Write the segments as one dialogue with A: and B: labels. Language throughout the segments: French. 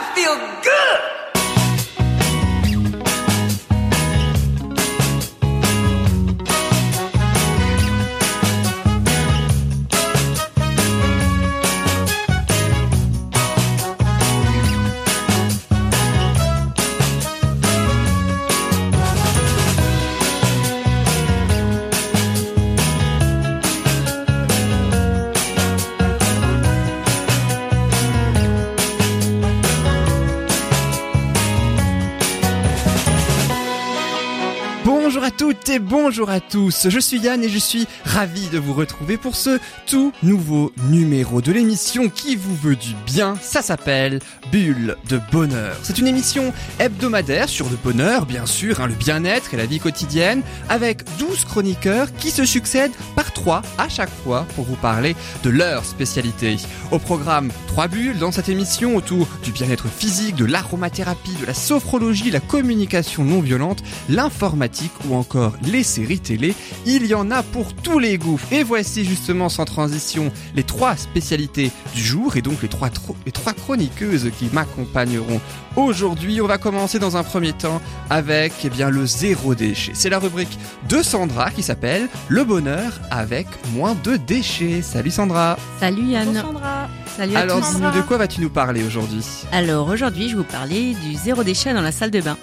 A: I feel good.
B: Bonjour à tous, je suis Yann et je suis ravi de vous retrouver pour ce tout nouveau numéro de l'émission qui vous veut du bien, ça s'appelle Bulle de Bonheur. C'est une émission hebdomadaire sur le bonheur, bien sûr, hein, le bien-être et la vie quotidienne, avec 12 chroniqueurs qui se succèdent par trois à chaque fois pour vous parler de leur spécialité. Au programme, trois bulles dans cette émission autour du bien-être physique, de l'aromathérapie, de la sophrologie, la communication non violente, l'informatique ou encore les séries télé. Il y en a pour tous les goûts. Et voici justement sans transition les trois spécialités du jour et donc les trois, tro- les trois chroniqueuses qui m'accompagneront aujourd'hui. On va commencer dans un premier temps avec eh bien, le zéro déchet. C'est la rubrique de Sandra qui s'appelle Le bonheur avec moins de déchets. Salut Sandra.
C: Salut Yann.
D: Sandra.
C: Salut à
B: Alors dis-nous de quoi vas-tu nous parler aujourd'hui?
C: Alors aujourd'hui, je vais vous parler du zéro déchet dans la salle de bain.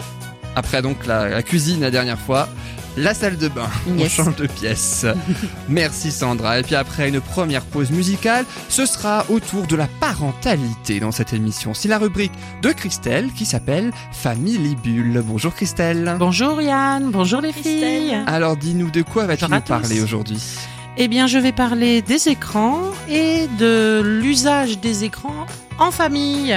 B: Après donc la, la cuisine la dernière fois, la salle de bain.
C: Yes.
B: On change de pièce. Merci Sandra. Et puis après une première pause musicale, ce sera autour de la parentalité dans cette émission. C'est la rubrique de Christelle qui s'appelle Family Bulle. Bonjour Christelle.
D: Bonjour Yann, bonjour les
C: Christelle.
D: filles.
B: Alors dis-nous de quoi vas-tu nous parler aujourd'hui?
D: Eh bien, je vais parler des écrans et de l'usage des écrans en famille.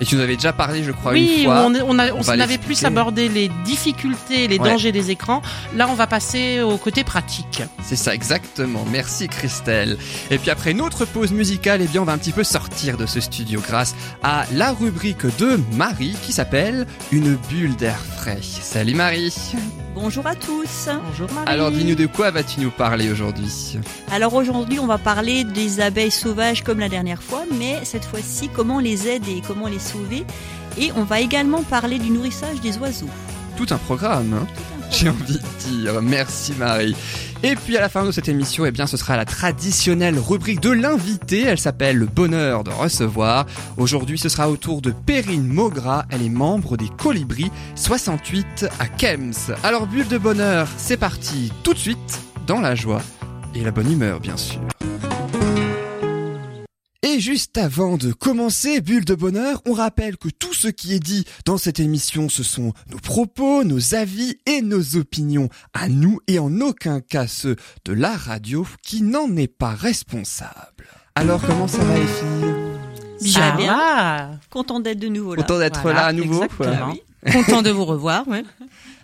B: Et tu nous avais déjà parlé, je crois,
D: oui,
B: une fois.
D: on, on, a-
B: On
D: on
B: va
D: avait plus abordé les difficultés, les
B: Ouais.
D: dangers des écrans. Là, on va passer au côté pratique.
B: C'est ça exactement. Merci Christelle. Et puis après une autre pause musicale, eh bien on va un petit peu sortir de ce studio grâce à la rubrique de Marie qui s'appelle Une bulle d'air frais. Salut Marie.
E: Bonjour à tous.
D: Bonjour Marie.
B: Alors dis-nous de quoi vas-tu nous parler aujourd'hui?
E: Alors aujourd'hui, on va parler des abeilles sauvages comme la dernière fois, mais cette fois-ci, comment les aider et comment les sauver. Et on va également parler du nourrissage des oiseaux.
B: Tout un programme, hein
E: Tout un
B: j'ai envie de dire. Merci Marie. Et puis à la fin de cette émission, eh bien ce sera la traditionnelle rubrique de l'invité. Elle s'appelle Le bonheur de recevoir. Aujourd'hui, ce sera au tour de Perrine Mogra. Elle est membre des Colibris 68 à Kems. Alors bulle de bonheur, c'est parti tout de suite dans la joie et la bonne humeur bien sûr. Et juste avant de commencer Bulle de Bonheur, on rappelle que tout ce qui est dit dans cette émission, ce sont nos propos, nos avis et nos opinions à nous et en aucun cas ceux de la radio qui n'en est pas responsable. Alors comment ça va les filles?
E: Bien.
D: va.
E: Content d'être de nouveau là.
B: Content d'être
D: Voilà,
B: là à nouveau
D: exactement.
E: Ah oui.
D: Content de vous revoir. Ouais.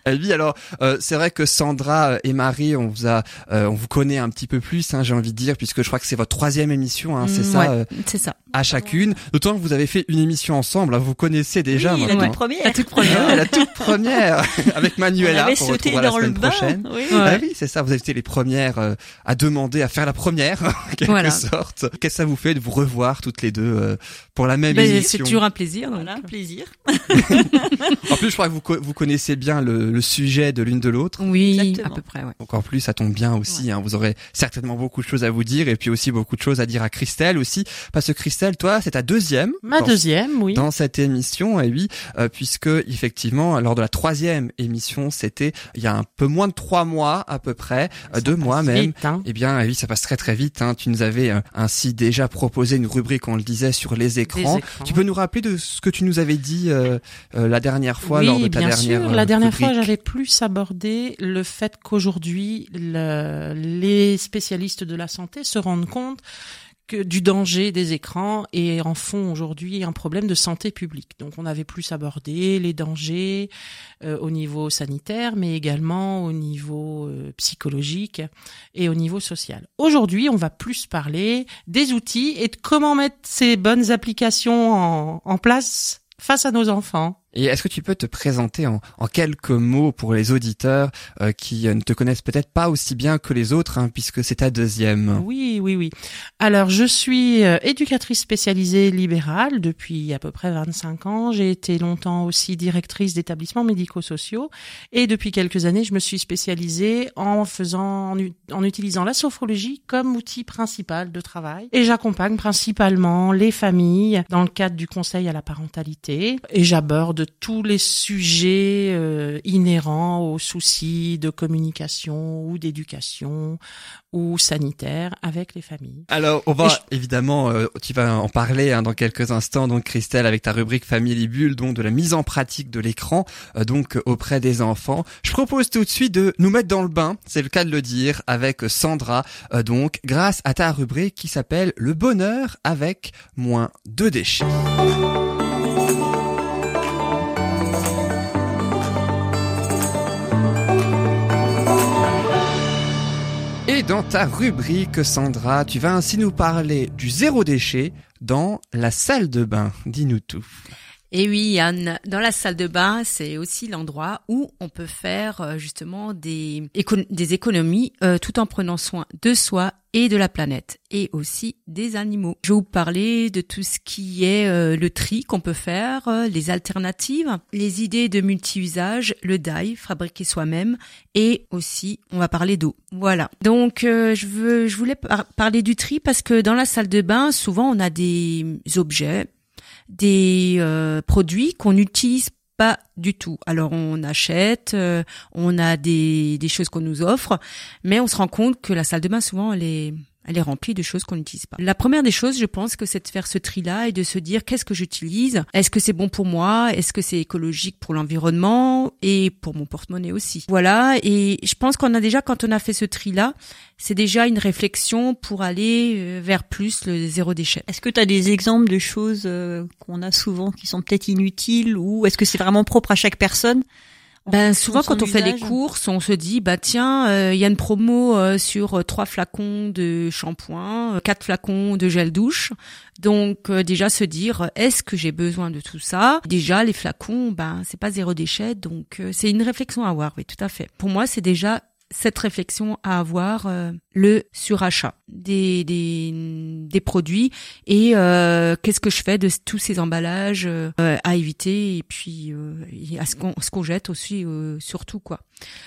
B: Eh oui, alors euh, c'est vrai que Sandra et Marie, on vous a, euh, on vous connaît un petit peu plus, hein, j'ai envie de dire, puisque je crois que c'est votre troisième émission, hein, c'est
D: Mm,
B: ça,
D: ouais.
B: euh,
C: C'est ça.
B: À chacune. D'autant que vous avez fait une émission ensemble, hein, vous connaissez déjà
E: oui, la
B: maintenant.
E: toute première.
C: La toute
B: Ah,
C: première.
B: la toute première avec
E: On
B: Manuela
E: avait
B: qu'on
E: sauté
B: retrouvera la
E: dans le
B: prochaine.
E: Oui.
B: Ah oui, c'est ça, vous avez été les premières euh, à demander à faire la première, en quelque
C: Voilà.
B: sorte. Qu'est-ce que ça vous fait de vous revoir toutes les deux euh, pour la même
C: Ben, c'est
B: émission
C: toujours un plaisir. donc.
E: Voilà, un plaisir.
B: En plus, je crois que vous, co- vous connaissez bien le, le sujet de l'une de l'autre.
C: Oui,
E: Exactement.
C: à peu près, ouais.
B: Donc en plus, ça tombe bien aussi. Hein, vous aurez certainement beaucoup de choses à vous dire et puis aussi beaucoup de choses à dire à Christelle aussi. Parce que Christelle, toi, c'est ta deuxième.
D: Ma
B: dans-
D: deuxième, oui.
B: dans cette émission, et oui, euh, puisque effectivement, lors de la troisième émission, c'était il y a un peu moins de trois mois à peu près, euh, deux mois même.
D: Vite, hein.
B: Eh bien, oui, ça passe très très vite. Hein. Tu nous avais euh, ainsi déjà proposé une rubrique, on le disait, sur les écrans. Tu peux nous rappeler de ce que tu nous avais dit euh, la dernière fois
D: oui,
B: lors de ta
D: bien
B: dernière
D: sûr. La dernière fois, j'avais plus abordé le fait qu'aujourd'hui, le- les spécialistes de la santé se rendent compte que du danger des écrans et en font aujourd'hui un problème de santé publique. Donc on avait plus abordé les dangers euh, au niveau sanitaire, mais également au niveau euh, psychologique et au niveau social. Aujourd'hui, on va plus parler des outils et de comment mettre ces bonnes applications en, en place face à nos enfants.
B: Et est-ce que tu peux te présenter en, en quelques mots pour les auditeurs euh, qui euh, ne te connaissent peut-être pas aussi bien que les autres, hein, puisque c'est ta deuxième
D: Oui, oui, oui. Alors, je suis euh, éducatrice spécialisée libérale depuis à peu près 25 ans. J'ai été longtemps aussi directrice d'établissements médico-sociaux. Et depuis quelques années, je me suis spécialisée en faisant, en, en utilisant la sophrologie comme outil principal de travail. Et j'accompagne principalement les familles dans le cadre du conseil à la parentalité. Et j'aborde tous les sujets euh, inhérents aux soucis de communication ou d'éducation ou sanitaire avec les familles.
B: Alors, on va
D: je-
B: évidemment, euh, tu vas en parler hein, dans quelques instants, donc Christelle, avec ta rubrique Famille Libule, donc de la mise en pratique de l'écran, euh, donc auprès des enfants. Je propose tout de suite de nous mettre dans le bain, c'est le cas de le dire, avec Sandra, donc grâce à ta rubrique qui s'appelle Le bonheur avec moins de déchets. Dans ta rubrique, Sandra, tu vas ainsi nous parler du zéro déchet dans la salle de bain. Dis-nous tout.
C: Et oui, Yann, dans la salle de bain, c'est aussi l'endroit où on peut faire euh, justement des économies euh, tout en prenant soin de soi et de la planète et aussi des animaux. Je vais vous parler de tout ce qui est euh, le tri qu'on peut faire, euh, les alternatives, les idées de multi-usage, le dye, fabriquer soi-même et aussi on va parler d'eau. Voilà. Donc euh, je veux je voulais par- parler du tri parce que dans la salle de bain, souvent on a des objets des produits qu'on n'utilise pas du tout. Alors on achète, euh, on a des, des choses qu'on nous offre, mais on se rend compte que la salle de bain souvent elle est elle est remplie de choses qu'on n'utilise pas. La première des choses, je pense que c'est de faire ce tri-là et de se dire qu'est-ce que j'utilise, est-ce que c'est bon pour moi, est-ce que c'est écologique pour l'environnement et pour mon porte-monnaie aussi? Voilà, et je pense qu'on a déjà, quand on a fait ce tri-là, c'est déjà une réflexion pour aller euh, vers plus le zéro déchet.
E: Est-ce que tu as des exemples de choses euh, qu'on a souvent qui sont peut-être inutiles ou est-ce que c'est vraiment propre à chaque personne?
C: Ben souvent quand on fait les courses, on se dit bah tiens, euh, il y a une promo euh, sur euh, trois flacons de shampoing, euh, quatre flacons de gel douche. Donc euh, déjà se dire est-ce que j'ai besoin de tout ça? Déjà les flacons, ben c'est pas zéro déchet, donc euh, c'est une réflexion à avoir. Oui, tout à fait. Pour moi, c'est déjà cette réflexion à avoir euh, le surachat des des, des produits et euh, qu'est-ce que je fais de tous ces emballages euh, à éviter et puis euh, et à ce qu'on ce qu'on jette aussi euh, surtout quoi.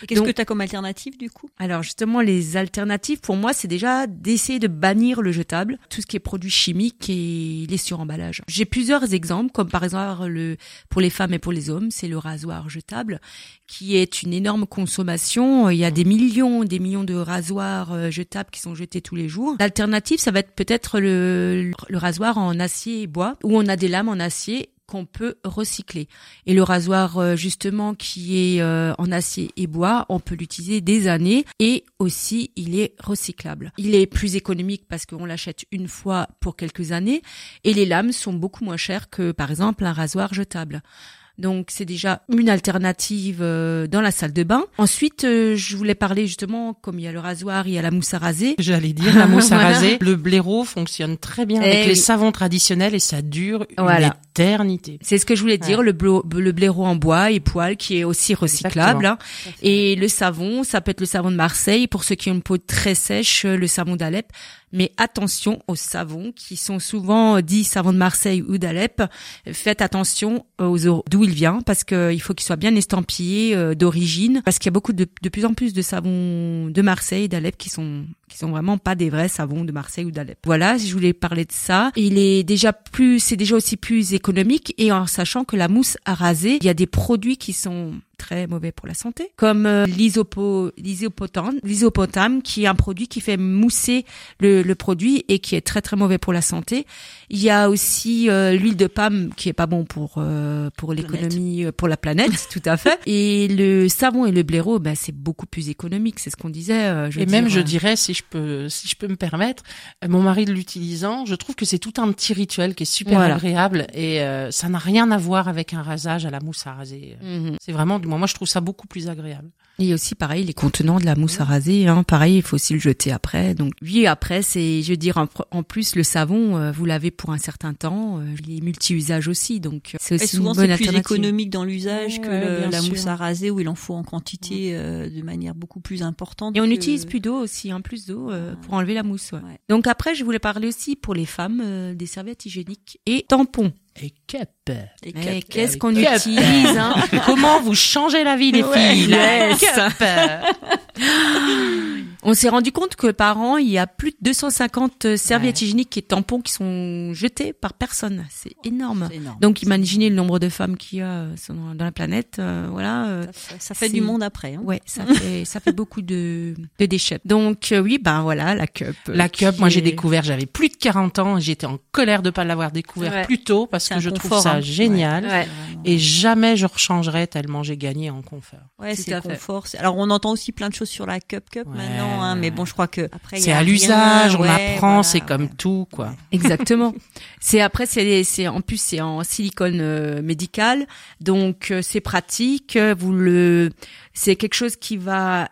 E: Qu'est-ce que tu as comme alternative du coup?
C: Alors justement les alternatives pour moi c'est déjà d'essayer de bannir le jetable, tout ce qui est produits chimiques et les suremballages. J'ai plusieurs exemples comme par exemple le pour les femmes et pour les hommes, c'est le rasoir jetable qui est une énorme consommation, il y a des millions des millions de rasoirs euh, jetables qui sont jetés tous les jours. L'alternative ça va être peut-être le le rasoir en acier et bois où on a des lames en acier qu'on peut recycler. Et le rasoir euh, justement qui est euh, en acier et bois, on peut l'utiliser des années et aussi il est recyclable. Il est plus économique parce qu'on l'achète une fois pour quelques années et les lames sont beaucoup moins chères que par exemple un rasoir jetable. Donc c'est déjà une alternative euh, dans la salle de bain. Ensuite, euh, je voulais parler justement, comme il y a le rasoir, il y a la mousse à raser.
D: J'allais dire la mousse à
C: Voilà.
D: raser. Le blaireau fonctionne très bien
C: Eh
D: avec les
C: oui.
D: savons traditionnels et ça dure une éternité.
C: C'est ce que je voulais dire,
D: Ouais.
C: le, blo- le blaireau en bois et poil qui est aussi recyclable. hein. Et le savon, ça peut être le savon de Marseille pour ceux qui ont une peau très sèche, le savon d'Alep. Mais attention aux savons qui sont souvent dits savon de Marseille ou d'Alep. Faites attention aux d'où il vient parce que il faut qu'il soit bien estampillé euh, d'origine parce qu'il y a beaucoup de, de plus en plus de savons de Marseille d'Alep qui sont qui sont vraiment pas des vrais savons de Marseille ou d'Alep. Voilà, je voulais parler de ça. Il est déjà plus, c'est déjà aussi plus économique et en sachant que la mousse à raser, il y a des produits qui sont très mauvais pour la santé, comme euh, l'isopo, l'isopotame, qui est un produit qui fait mousser le, le produit et qui est très très mauvais pour la santé. Il y a aussi euh, l'huile de palme qui est pas bon pour euh, pour l'économie, euh, pour la planète, tout à fait. Et le savon et le blaireau, ben c'est beaucoup plus économique, c'est ce qu'on disait. euh, je
D: et même,
C: dire,
D: je
C: euh,
D: dirais, si je peux, si je peux me permettre, euh, mon mari de l'utilisant, je trouve que c'est tout un petit rituel qui est super
C: Voilà.
D: agréable et euh, ça n'a rien à voir avec un rasage à la mousse à raser.
C: mhm.
D: C'est vraiment, moi, moi, je trouve ça beaucoup plus agréable.
C: Et aussi, pareil, les contenants de la mousse à raser, hein, pareil, il faut aussi le jeter après. Donc, oui, après, c'est, je veux dire, en, plus, le savon, euh, vous l'avez pour un certain temps, euh, il est multi-usage aussi, donc euh, c'est
E: Et
C: aussi
E: souvent,
C: une bonne
E: c'est plus économique dans l'usage que
D: Ouais,
E: le-
D: bien
E: la
D: sûr.
E: mousse à raser où il en faut en quantité euh, de manière beaucoup plus importante.
C: Et on
E: que-
C: utilise plus d'eau aussi, hein, plus d'eau euh, pour enlever la mousse. Donc après, je voulais parler aussi pour les femmes euh, des serviettes hygiéniques et tampons.
D: Et cup.
E: Et
C: Mais
E: cup-
C: qu'est-ce qu'on
D: cup.
C: utilise hein
D: Comment vous changez la vie, les
C: Ouais,
D: filles? La
C: yes.
D: cup.
C: On s'est rendu compte que par an, il y a plus de 250 serviettes
D: Ouais.
C: hygiéniques et tampons qui sont jetés par personne. C'est énorme. Donc imaginez le nombre de femmes qu'il y a euh, dans la planète. euh, voilà. euh,
E: Ça, ça fait du monde après. Hein.
C: Ouais, ça fait ça fait beaucoup de, de déchets. Donc euh, oui, ben voilà la cup. euh,
D: La cup, moi j'ai découvert, j'avais plus de 40 ans, j'étais en colère de pas l'avoir découvert
C: Ouais.
D: plus tôt parce que je trouve ça
E: hein.
D: génial.
C: Ouais.
D: Et jamais je rechangerais tellement j'ai gagné en confort.
E: Ouais, c'est confort. Alors on entend aussi plein de choses sur la cup cup
D: Ouais,
E: hein, mais bon, je crois que
D: C'est
E: a
D: à l'usage, on
E: ouais,
D: apprend,
E: voilà,
D: c'est comme
E: ouais.
D: tout, quoi.
C: Exactement. C'est après c'est c'est en plus c'est en silicone euh, médical, donc euh, c'est pratique. Vous le c'est quelque chose qui va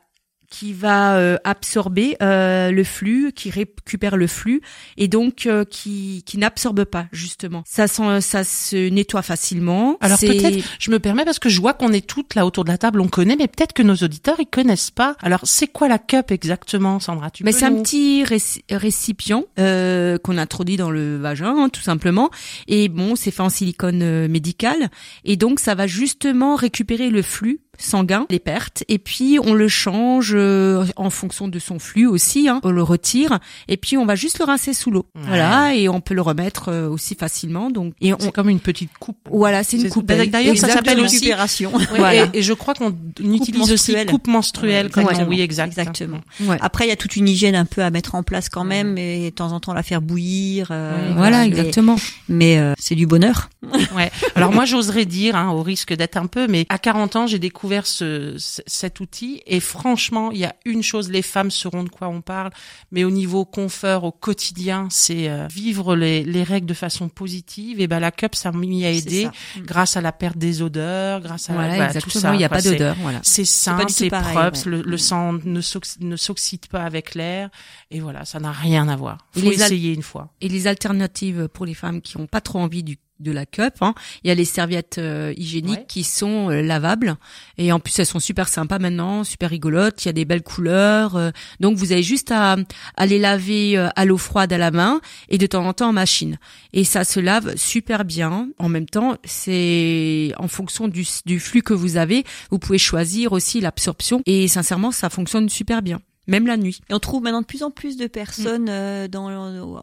C: qui va euh, absorber euh, le flux, qui récupère le flux et donc euh, qui qui n'absorbe pas justement. Ça ça se nettoie facilement.
D: Alors peut-être, je me permets parce que je vois qu'on est toutes là autour de la table, on connaît, mais peut-être que nos auditeurs ils connaissent pas. Alors c'est quoi la cup exactement, Sandra? Tu
C: Mais c'est un petit réci- récipient euh, qu'on introduit dans le vagin, hein, tout simplement. Et bon, c'est fait en silicone euh, médical. Et donc, ça va justement récupérer le flux sanguin, les pertes, et puis on le change euh, en fonction de son flux aussi. Hein, on le retire, et puis on va juste le rincer sous l'eau.
D: Ouais.
C: Voilà, et on peut le remettre euh, aussi facilement. Donc, et on,
D: C'est comme une petite coupe.
C: voilà, c'est une coupe.
D: D'ailleurs, ça s'appelle aussi-
E: récupération.
D: Ouais,
C: Voilà.
D: et, et je crois qu'on utilise aussi coupe menstruelle
E: Ouais,
D: comme
C: exactement.
D: oui exact.
E: Exactement.
C: Ouais.
E: Après, il y a toute une hygiène un peu à mettre en place quand même, et de temps en temps la faire bouillir. euh,
C: Voilà,
E: mais-
C: exactement.
E: Mais euh, c'est du bonheur.
D: Ouais. Alors moi j'oserais dire, hein, au risque d'être un peu, mais à 40 ans j'ai découvert ce, ce- cet outil et franchement il y a une chose, les femmes sauront de quoi on parle, mais au niveau confort au quotidien, c'est euh, vivre les, les règles de façon positive. Et ben la cup ça à
E: C'est
D: aider
E: ça.
D: grâce à la perte des odeurs, grâce à
C: Voilà,
D: voilà, tout ça.
C: Il n'y a
D: quoi.
C: pas d'odeur. Voilà.
D: C'est
E: tout
D: c'est propre,
E: ouais.
D: le, le sang ne s'ox- ne s'oxyde pas avec l'air et voilà, ça n'a rien à voir.
C: Et
D: Faut essayer une fois.
C: Et les alternatives pour les femmes qui ont pas trop envie du de la cup, hein, il y a les serviettes euh, hygiéniques
D: Ouais.
C: qui sont euh, lavables et en plus elles sont super sympas maintenant, super rigolotes. Il y a des belles couleurs, euh, donc vous avez juste à, à les laver à l'eau froide à la main et de temps en temps en machine. Et ça se lave super bien. En même temps, c'est en fonction du, du flux que vous avez, vous pouvez choisir aussi l'absorption et sincèrement ça fonctionne super bien, même la nuit.
E: Et on trouve maintenant de plus en plus de personnes euh, dans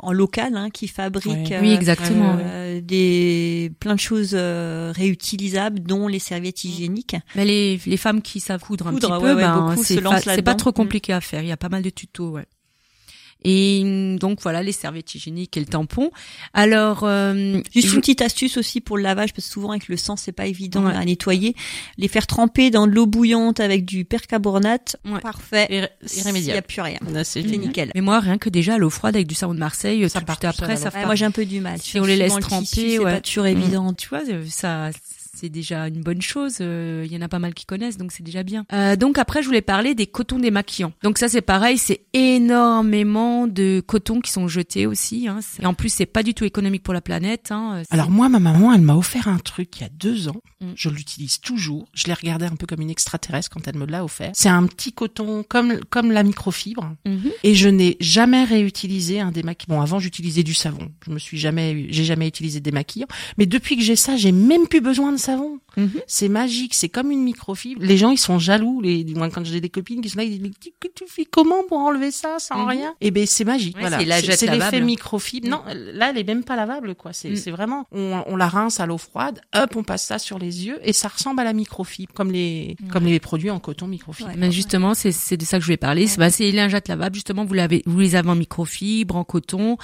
E: en local hein, qui fabriquent
D: Ouais.
E: euh,
C: oui, exactement.
E: euh, des plein de choses euh, réutilisables, dont les serviettes hygiéniques.
C: Mais les, les femmes qui savent coudre,
E: Coudre,
C: un petit
E: ouais,
C: peu,
E: ouais,
C: ben,
E: beaucoup
C: c'est
E: se lancent
C: fa- c'est pas trop
E: Mm.
C: compliqué à faire. Il y a pas mal de tutos, ouais. Et mm, donc voilà les serviettes hygiéniques et le tampon. Alors euh,
E: Juste une petite astuce aussi pour le lavage, parce que souvent avec le sang, c'est pas évident
C: Ouais.
E: à nettoyer. Les faire tremper dans de l'eau bouillante avec du percarbonate,
C: Ouais.
E: parfait.
D: Irré-
E: Il y a
D: Irrémédiable.
E: plus rien.
D: Là, c'est
E: nickel.
C: mais moi rien que déjà à l'eau froide avec du savon de Marseille,
D: Ça
C: tout
D: part
C: après ça.
E: Ouais, moi j'ai un peu du mal.
C: Si on les laisse tremper,
E: c'est pas toujours évident.
C: Tu vois, ça, c'est déjà une bonne chose. euh, Il y en a pas mal qui connaissent, donc c'est déjà bien. Euh, donc après, je voulais parler des cotons démaquillants. Donc ça, c'est pareil, c'est énormément de cotons qui sont jetés aussi. Hein. Et en plus, c'est pas du tout économique pour la planète. Hein. C'est-
D: Alors moi, ma maman, elle m'a offert un truc il y a deux ans.
C: Mm.
D: Je l'utilise toujours. Je l'ai regardé un peu comme une extraterrestre quand elle me l'a offert. C'est un petit coton comme comme la microfibre.
C: Mhm.
D: Et je n'ai jamais réutilisé un démaquillant. Bon, avant j'utilisais du savon. Je me suis jamais, j'ai jamais utilisé de démaquillant. Mais depuis que j'ai ça, j'ai même plus besoin de savon.
C: Mhm.
D: C'est magique. C'est comme une microfibre. Les gens, ils sont jaloux. Les, moi, quand j'ai des copines qui sont là, ils disent mais tu, tu fais comment pour enlever ça sans
C: Mhm.
D: rien? Et ben c'est magique.
C: Ouais,
D: voilà.
C: c'est
D: l'effet microfibre. Non, là, elle est même pas lavable, quoi. C'est
C: Mm.
D: c'est vraiment, on, on la rince à l'eau froide. Hop, on passe ça sur les yeux et ça ressemble à la microfibre, comme les, comme les produits en coton microfibre.
E: Ouais.
C: Mais justement, c'est c'est de ça que je voulais parler. C'est bah, c'est les lingettes lavables. Justement, vous l'avez, vous les avez en microfibre, en coton.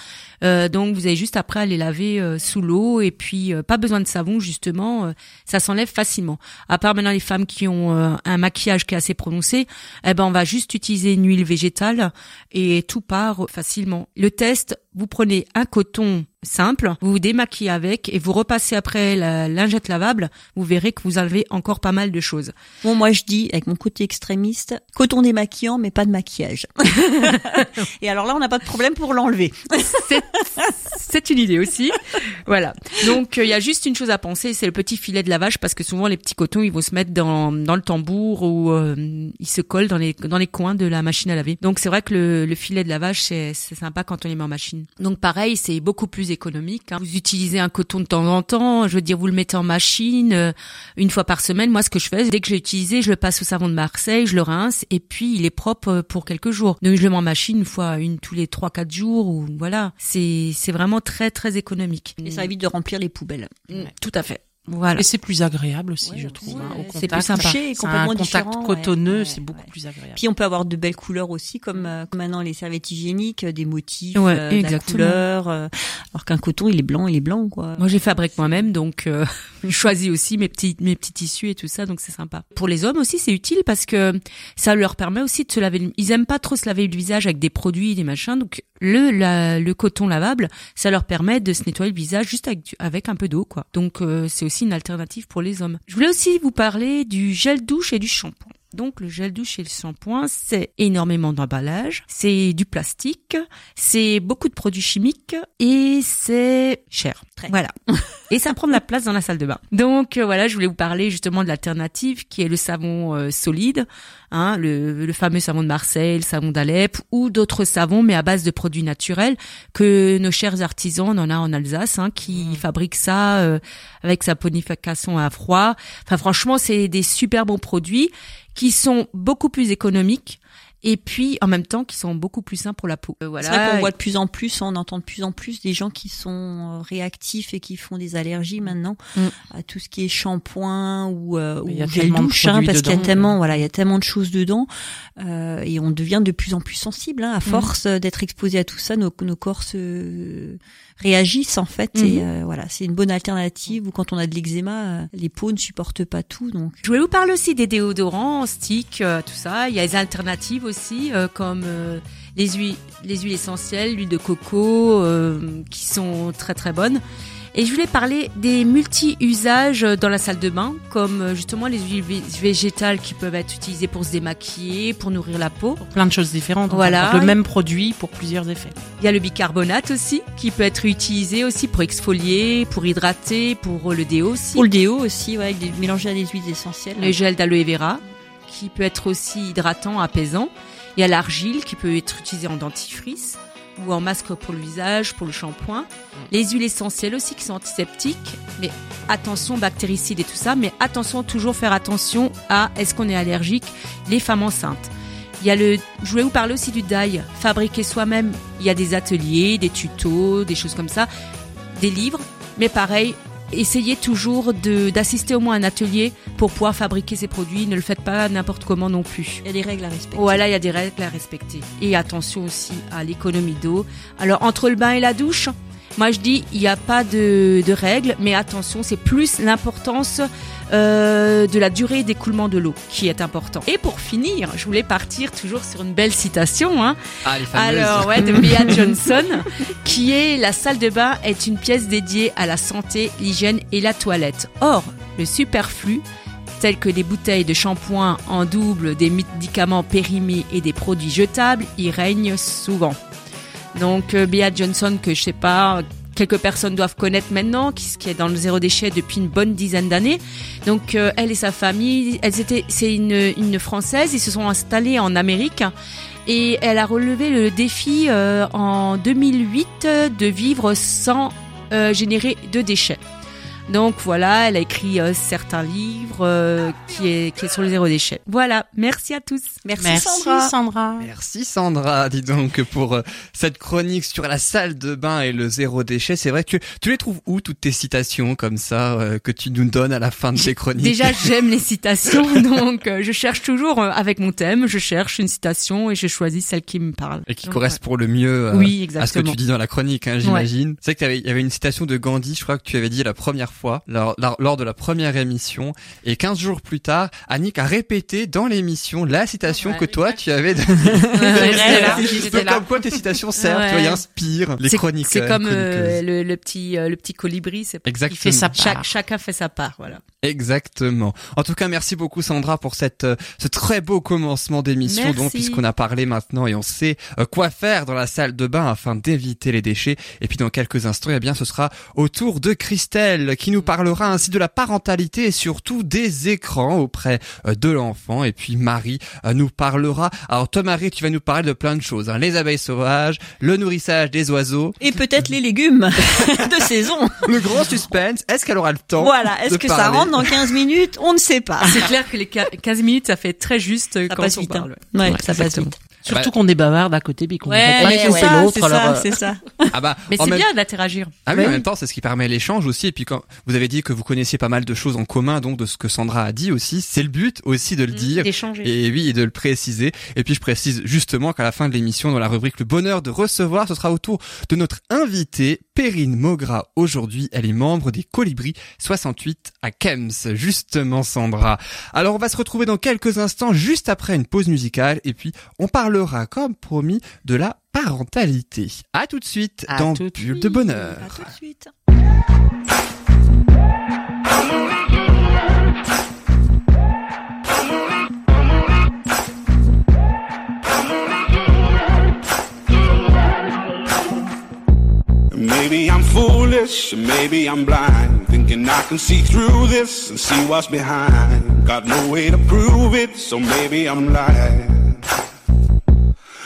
C: Euh, donc, vous avez juste après à les laver euh, sous l'eau et puis euh, pas besoin de savon. Justement, euh, ça s'enlève facilement. À part maintenant les femmes qui ont euh, un maquillage qui est assez prononcé, eh ben on va juste utiliser une huile végétale et tout part facilement. Le test vous prenez un coton simple, vous vous démaquillez avec et vous repassez après la lingette lavable, vous verrez que vous enlevez encore pas mal de choses.
E: Bon, moi je dis, avec mon côté extrémiste, coton démaquillant, mais pas de maquillage. Et alors là, on n'a pas de problème pour l'enlever.
C: C'est- une idée aussi. Voilà. Donc euh, il y a juste une chose à penser, c'est le petit filet de lavage parce que souvent les petits cotons ils vont se mettre dans dans le tambour ou euh, ils se collent dans les dans les coins de la machine à laver. Donc c'est vrai que le, le filet de lavage c'est c'est sympa quand on les met en machine. Donc pareil, c'est beaucoup plus économique. hein. Vous utilisez un coton de temps en temps, je veux dire vous le mettez en machine euh, une fois par semaine. Moi ce que je fais, dès que je l'ai utilisé, je le passe au savon de Marseille, je le rince et puis il est propre euh, pour quelques jours. Donc je le mets en machine une fois une tous les trois quatre jours ou voilà. C'est c'est vraiment très très économique.
E: Et ça évite de remplir les poubelles.
C: Mm, Tout à fait. Voilà.
D: Et c'est plus agréable aussi,
E: Ouais,
D: je trouve.
E: ouais.
D: hein, au
C: C'est plus sympa.
D: C'est un
E: complètement
D: contact
E: différent,
D: cotonneux,
E: ouais,
D: c'est beaucoup
E: ouais.
D: plus agréable.
E: Puis on peut avoir de belles couleurs aussi, comme, euh, comme maintenant les serviettes hygiéniques, euh, des motifs,
C: Ouais,
E: euh, de la
C: exactement.
E: couleur. euh, alors qu'un coton, il est blanc, il est blanc, quoi.
C: Moi, les fabrique moi-même, donc euh, je choisis aussi mes petits mes petits tissus et tout ça, donc c'est sympa. Pour les hommes aussi, c'est utile parce que ça leur permet aussi de se laver. le- Ils aiment pas trop se laver le visage avec des produits, des machins, donc le la- le coton lavable, ça leur permet de se nettoyer le visage juste avec avec un peu d'eau, quoi. Donc euh, c'est aussi une alternative pour les hommes. Je voulais aussi vous parler du gel douche et du shampoing. Donc le gel douche et le shampoing, c'est énormément d'emballage, c'est du plastique, c'est beaucoup de produits chimiques et c'est cher.
E: Très.
C: Voilà. Et ça prend de la place dans la salle de bain. Donc euh, voilà, je voulais vous parler justement de l'alternative qui est le savon euh, solide, hein, le, le fameux savon de Marseille, le savon d'Alep ou d'autres savons mais à base de produits naturels que nos chers artisans, on en a en Alsace, hein, qui fabriquent ça euh, avec sa ponification à froid. Enfin franchement, c'est des super bons produits qui sont beaucoup plus économiques et puis en même temps qui sont beaucoup plus sains pour la peau. Euh, voilà.
E: C'est vrai qu'on voit de plus en plus, on entend de plus en plus des gens qui sont euh, réactifs et qui font des allergies maintenant
C: Mm.
E: à tout ce qui est shampoing ou, euh, ou gel
D: tellement de
E: douche, hein, parce qu'il y a tellement, voilà, il y a tellement de choses dedans euh, et on devient de plus en plus sensible. Hein, à force euh, d'être exposé à tout ça, nos, nos corps se réagissent en fait et euh, voilà, c'est une bonne alternative. Ou quand on a de l'eczéma, euh, les peaux ne supportent pas tout, donc
C: Je voulais vous parler aussi des déodorants, stick, euh, tout ça. Il y a des alternatives aussi, euh, comme euh, les huiles, les huiles essentielles, l'huile de coco, euh, qui sont très très bonnes. Et je voulais parler des multi-usages dans la salle de bain, comme justement les huiles vé- végétales qui peuvent être utilisées pour se démaquiller, pour nourrir la peau.
D: Plein de choses différentes.
C: Voilà.
D: Le même produit pour plusieurs effets.
C: Il y a le bicarbonate aussi, qui peut être utilisé aussi pour exfolier, pour hydrater, pour le déo aussi.
E: pour le déo aussi, ouais, mélangé à des huiles essentielles.
C: le gel d'aloe vera qui peut être aussi hydratant, apaisant. Il y a l'argile qui peut être utilisée en dentifrice ou en masque pour le visage, pour le shampoing. Les huiles essentielles aussi qui sont antiseptiques, mais attention bactéricides et tout ça, mais attention toujours faire attention à est-ce qu'on est allergique les femmes enceintes. Il y a le, je voulais vous parler aussi du dye, fabriquer soi-même. Il y a des ateliers, des tutos, des choses comme ça, des livres, mais pareil, essayez toujours d'assister au moins à un atelier pour pouvoir fabriquer ces produits. Ne le faites pas n'importe comment non plus.
E: Il y a des règles à respecter.
C: Voilà, il y a des règles à respecter. Et attention aussi à l'économie d'eau. Alors, entre le bain et la douche, moi je dis, il n'y a pas de, de règles, mais attention, c'est plus l'importance euh, de la durée d'écoulement de l'eau qui est important. Et pour finir, je voulais partir toujours sur une belle citation. Hein.
B: Ah, les.
C: Alors, ouais, de Bea Johnson, qui est la salle de bain est une pièce dédiée à la santé, l'hygiène et la toilette. Or, le superflu, tels que des bouteilles de shampoing en double, des médicaments périmés et des produits jetables, y règne souvent. Donc, euh, Bea Johnson, que je sais pas, quelques personnes doivent connaître maintenant, qui, qui est dans le zéro déchet depuis une bonne dizaine d'années. Donc, euh, elle et sa famille, elles étaient, c'est une, française, ils se sont installés en Amérique. Et elle a relevé le défi euh, en 2008 de vivre sans euh, générer de déchets. Donc voilà, elle a écrit euh, certains livres euh, qui, est, qui est sur le zéro déchet. Voilà, merci à tous.
E: Merci,
D: Merci
E: Sandra.
D: Sandra.
B: Merci Sandra, dis donc pour euh, cette chronique sur la salle de bain et le zéro déchet. C'est vrai que tu les trouves où toutes tes citations comme ça euh, que tu nous donnes à la fin de tes chroniques?
C: Déjà, j'aime les citations, donc euh, je cherche toujours euh, avec mon thème, je cherche une citation et je choisis celle qui me parle.
B: et qui
C: Donc,
B: correspond le mieux euh,
C: Oui,
B: à ce que tu dis dans la chronique, hein, j'imagine. C'est vrai que t'avais- il y avait une citation de Gandhi, je crois que tu avais dit la première fois lors, lors, lors de la première émission et 15 jours plus tard, Annick a répété dans l'émission la citation
C: Ouais,
B: que toi tu avais
C: Ouais, j'étais là.
B: comme quoi tes citations servent,
C: Ouais.
B: tu vois, inspirent les
C: C'est-
B: chroniqueurs.
C: C'est comme euh, le, le petit euh, le petit colibri, c'est
B: Exactement.
D: Il fait sa
C: chaque,
D: part.
C: chacun fait sa part, voilà.
B: Exactement. En tout cas, merci beaucoup Sandra pour cette euh, ce très beau commencement d'émission, donc puisqu'on a parlé maintenant et on sait euh, quoi faire dans la salle de bain afin d'éviter les déchets. Et puis dans quelques instants, eh bien, ce sera au tour de Christelle qui nous parlera ainsi de la parentalité et surtout des écrans auprès euh, de l'enfant. Et puis Marie nous parlera. Alors toi, Marie, tu vas nous parler de plein de choses hein. les abeilles sauvages, le nourrissage des oiseaux,
E: Et peut-être les légumes de saison.
B: le grand suspense. Est-ce qu'elle aura le temps
E: Voilà. Est-ce que ça
B: parler
E: rentre dans 15 minutes On ne sait pas.
C: C'est clair que les qua- 15 minutes, ça fait très juste
E: Ça
C: quand
E: passe
C: on
E: vite.
C: parle.
E: hein. Ouais,
C: Ouais,
E: ça passe
C: exactement.
E: vite.
D: Surtout qu'on est bavarde à côté, puis qu'on
C: Ouais, ouais, ouais.
D: l'autre.
E: c'est ça,
D: euh,
E: c'est ça.
B: Ah bah,
C: Mais c'est
B: même-
C: bien d'interagir.
B: Ah oui,
E: Oui.
B: en même temps, c'est ce qui permet l'échange aussi. Et puis quand vous avez dit que vous connaissiez pas mal de choses en commun, donc de ce que Sandra a dit aussi, c'est le but aussi de le dire.
C: d'échanger.
B: Et oui, et de le préciser. Et puis je précise justement qu'à la fin de l'émission, dans la rubrique Le bonheur de recevoir, ce sera au tour de notre invitée, Perrine Mogra. Aujourd'hui, elle est membre des Colibris 68 à Kems. Justement, Sandra. Alors on va se retrouver dans quelques instants, juste après une pause musicale. Et puis on parlera, comme promis, de la parentalité. À tout de suite
D: À
B: dans
D: tout de
B: Bulle de bonheur.
E: À tout de suite.
A: Maybe I'm foolish, maybe I'm blind. Thinking I can see through this and see what's behind. Got no way to prove it, so maybe I'm lying.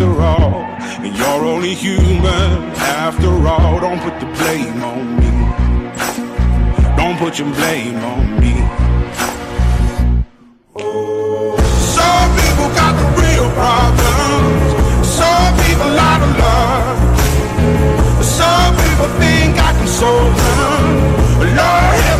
A: after all. And you're only human after all. Don't put the blame on me. Don't put your blame on me. Some people got the real problems. Some people out of love. Some people think I can solve them. Lord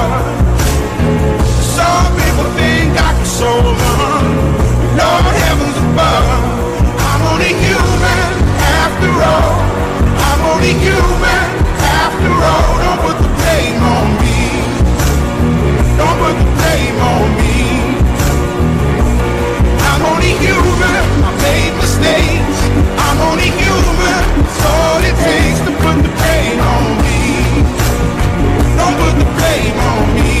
A: Some people think I can solve them. Lord heavens above. I'm only human after all. I'm only human after all. Don't put the blame on me. Don't put the blame on me. I'm only human. I made mistakes. I'm only human. It's all it takes to put the blame on me. Don't put the blame on me.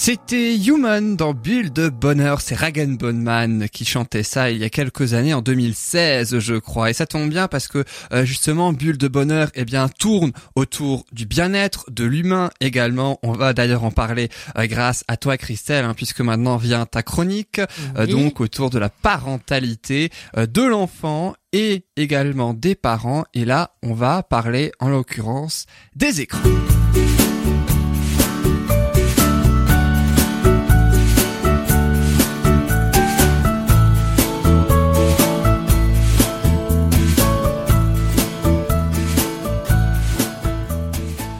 B: C'était Human dans Bulle de Bonheur, c'est Ragan Bonman qui chantait ça il y a quelques années, en 2016 je crois. Et ça tombe bien parce que euh, justement Bulle de Bonheur eh bien tourne autour du bien-être, de l'humain également. On va d'ailleurs en parler euh, grâce à toi Christelle, hein, puisque maintenant vient ta chronique, euh, donc autour de la parentalité de l'enfant et également des parents. Et là on va parler en l'occurrence des écrans.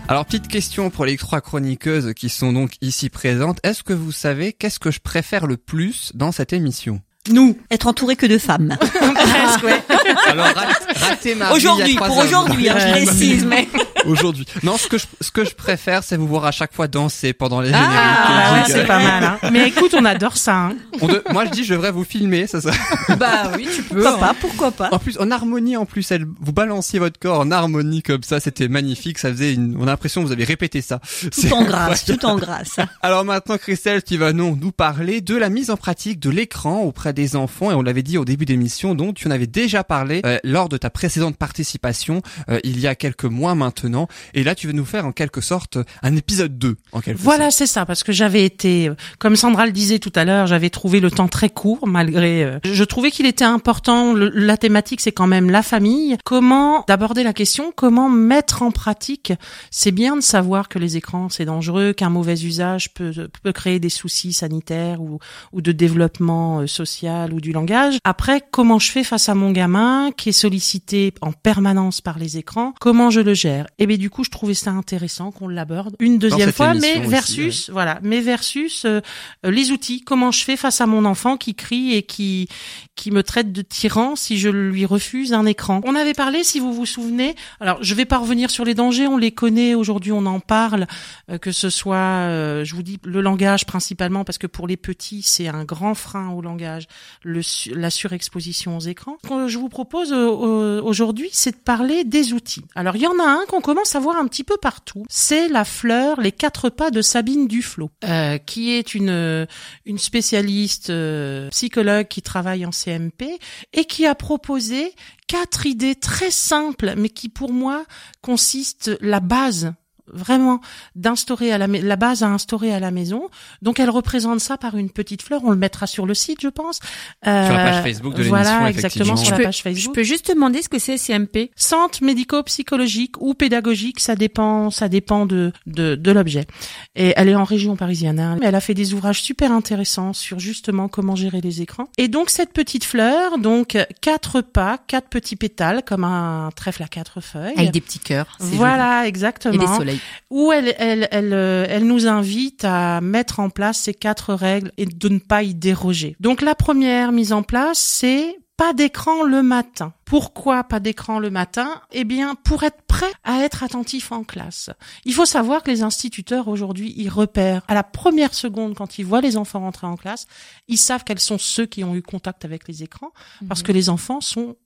B: Alors petite question pour les trois chroniqueuses qui sont donc ici présentes. Est-ce que vous savez qu'est-ce que je préfère le plus dans cette émission?
D: Nous.
E: Être entouré que de femmes.
D: Presque, ouais.
B: Alors rat- raté ma
E: Aujourd'hui, pour aujourd'hui, hein, je précise, mais.
B: Aujourd'hui. Non, ce que je ce que je préfère, c'est vous voir à chaque fois danser pendant les
D: Ah,
B: génériques.
D: bah ouais, c'est pas mal. Hein. Mais écoute, on adore ça. Hein.
B: On de- Moi, je dis, je devrais vous filmer, ça serait.
C: Bah oui, tu peux.
E: Pourquoi pas, pourquoi pas.
B: En plus, en harmonie, en plus, elle, vous balanciez votre corps en harmonie comme ça, c'était magnifique. Ça faisait une, on a l'impression que vous avez répété ça.
E: Tout en grâce, tout en grâce.
B: Alors maintenant, Christelle, tu vas nous, nous parler de la mise en pratique de l'écran auprès des enfants. Et on l'avait dit au début d'émission, dont tu en avais déjà parlé euh, lors de ta précédente participation, euh, il y a quelques mois maintenant. Et là, tu veux nous faire en quelque sorte un épisode 2, en quelque
D: Voilà, c'est ça, parce que j'avais été, euh, comme Sandra le disait tout à l'heure, j'avais trouvé le temps très court, malgré. euh, je trouvais qu'il était important. le- la thématique, c'est quand même la famille. Comment d'aborder la question Comment mettre en pratique C'est bien de savoir que les écrans c'est dangereux, qu'un mauvais usage peut peut créer des soucis sanitaires ou ou de développement euh, social ou du langage. Après, comment je fais face à mon gamin qui est sollicité en permanence par les écrans Comment je le gère? Et bien du coup, je trouvais ça intéressant qu'on l'aborde une deuxième fois, mais
B: aussi,
D: versus voilà, mais versus euh, euh, les outils. Comment je fais face à mon enfant qui crie et qui qui me traite de tyran si je lui refuse un écran? On avait parlé, si vous vous souvenez. Alors, je vais pas revenir sur les dangers, on les connaît aujourd'hui, on en parle, euh, que ce soit, euh, je vous dis, le langage principalement, parce que pour les petits, c'est un grand frein au langage, le, la surexposition aux écrans. Ce que je vous propose aujourd'hui, c'est de parler des outils. Alors, il y en a un qu'on commence à voir un petit peu partout. C'est la fleur, les quatre pas de Sabine Duflo, euh, qui est une une spécialiste euh, psychologue qui travaille en CMP et qui a proposé quatre idées très simples, mais qui pour moi consistent la base vraiment d'instaurer à la la base à instaurer à la maison. Donc elle représente ça par une petite fleur. On le mettra sur le site, je pense.
B: Sur la page
D: Euh,
B: Facebook de
D: Voilà,
B: l'émission,
D: exactement
B: effectivement.
D: sur
C: Je
D: la
C: peux,
D: page
C: je
D: Facebook.
C: peux juste demander ce que c'est CMP.
D: Centre médico-psychologique ou pédagogique, ça dépend, ça dépend de de, de l'objet. Et elle est en région parisienne. Hein. Elle a fait des ouvrages super intéressants sur justement comment gérer les écrans. Et donc cette petite fleur, donc quatre pas, quatre petits pétales comme un trèfle à quatre feuilles.
C: Avec des petits cœurs.
D: Voilà,
C: joli. Et
D: exactement.
C: des soleils.
D: Où elle, elle, elle, euh, elle nous invite à mettre en place ces quatre règles et de ne pas y déroger. Donc la première mise en place, c'est pas d'écran le matin. Pourquoi pas d'écran le matin? Eh bien, pour être prêt à être attentif en classe. Il faut savoir que les instituteurs aujourd'hui, ils repèrent à la première seconde quand ils voient les enfants rentrer en classe, ils savent quels sont ceux qui ont eu contact avec les écrans, parce que les enfants sont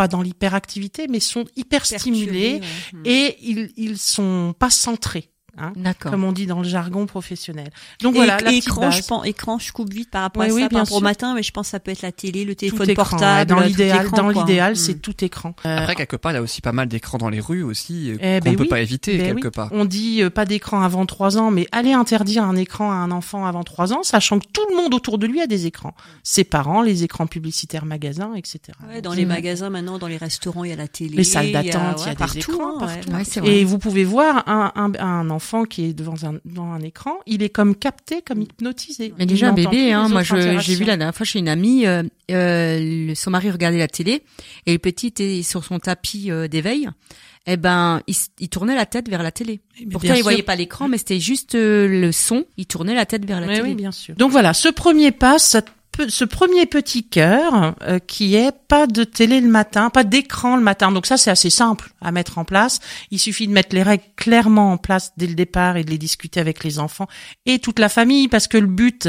D: pas dans l'hyperactivité, mais sont hyper stimulés et ils, ils sont pas centrés. Hein,
C: D'accord.
D: comme on dit dans le jargon professionnel. Donc
E: Et,
D: voilà, la
E: écran,
D: base.
E: je pense, écran, je coupe vite par rapport
D: Oui,
E: à
D: oui,
E: ça,
D: bien
E: par au matin, mais je pense que ça peut être la télé, le
D: Tout
E: téléphone
D: écran, ouais.
E: portable.
D: Dans
E: tout
D: l'idéal,
E: écran,
D: dans l'idéal,
E: Mm.
D: c'est tout écran. Euh,
B: Après, quelque part, il y a aussi pas mal d'écrans dans les rues aussi, euh,
D: Eh
B: qu'on
D: ben
B: ne peut
D: oui.
B: pas éviter
D: Ben
B: quelque
D: oui.
B: part.
D: On dit euh, pas d'écran avant trois ans, mais allez interdire un écran à un enfant avant trois ans, sachant que tout le monde autour de lui a des écrans. Ses parents, les écrans publicitaires, magasins, etc.
E: Ouais, dans les magasins maintenant, dans les restaurants, il y a la télé.
D: Les salles d'attente, il y a des
E: partout,
D: écrans,
E: hein,
D: partout.
E: ouais.
C: Ouais, c'est vrai.
D: Et vous pouvez voir un, un enfant qui est devant un, devant un écran, il est comme capté, comme hypnotisé.
C: Mais déjà un bébé, hein. Moi, j'ai vu la dernière fois chez une amie, euh, euh, son mari regardait la télé et le petit était sur son tapis euh, d'éveil. Eh ben, il, tournait la tête vers la télé. Pourtant, il voyait pas l'écran, mais c'était juste le son. Il tournait la tête vers la
D: Oui,
C: télé.
D: oui, bien sûr. Donc voilà, ce premier pas, ça ce premier petit cœur euh, qui est pas de télé le matin, pas d'écran le matin. Donc ça c'est assez simple à mettre en place. Il suffit de mettre les règles clairement en place dès le départ et de les discuter avec les enfants et toute la famille parce que le but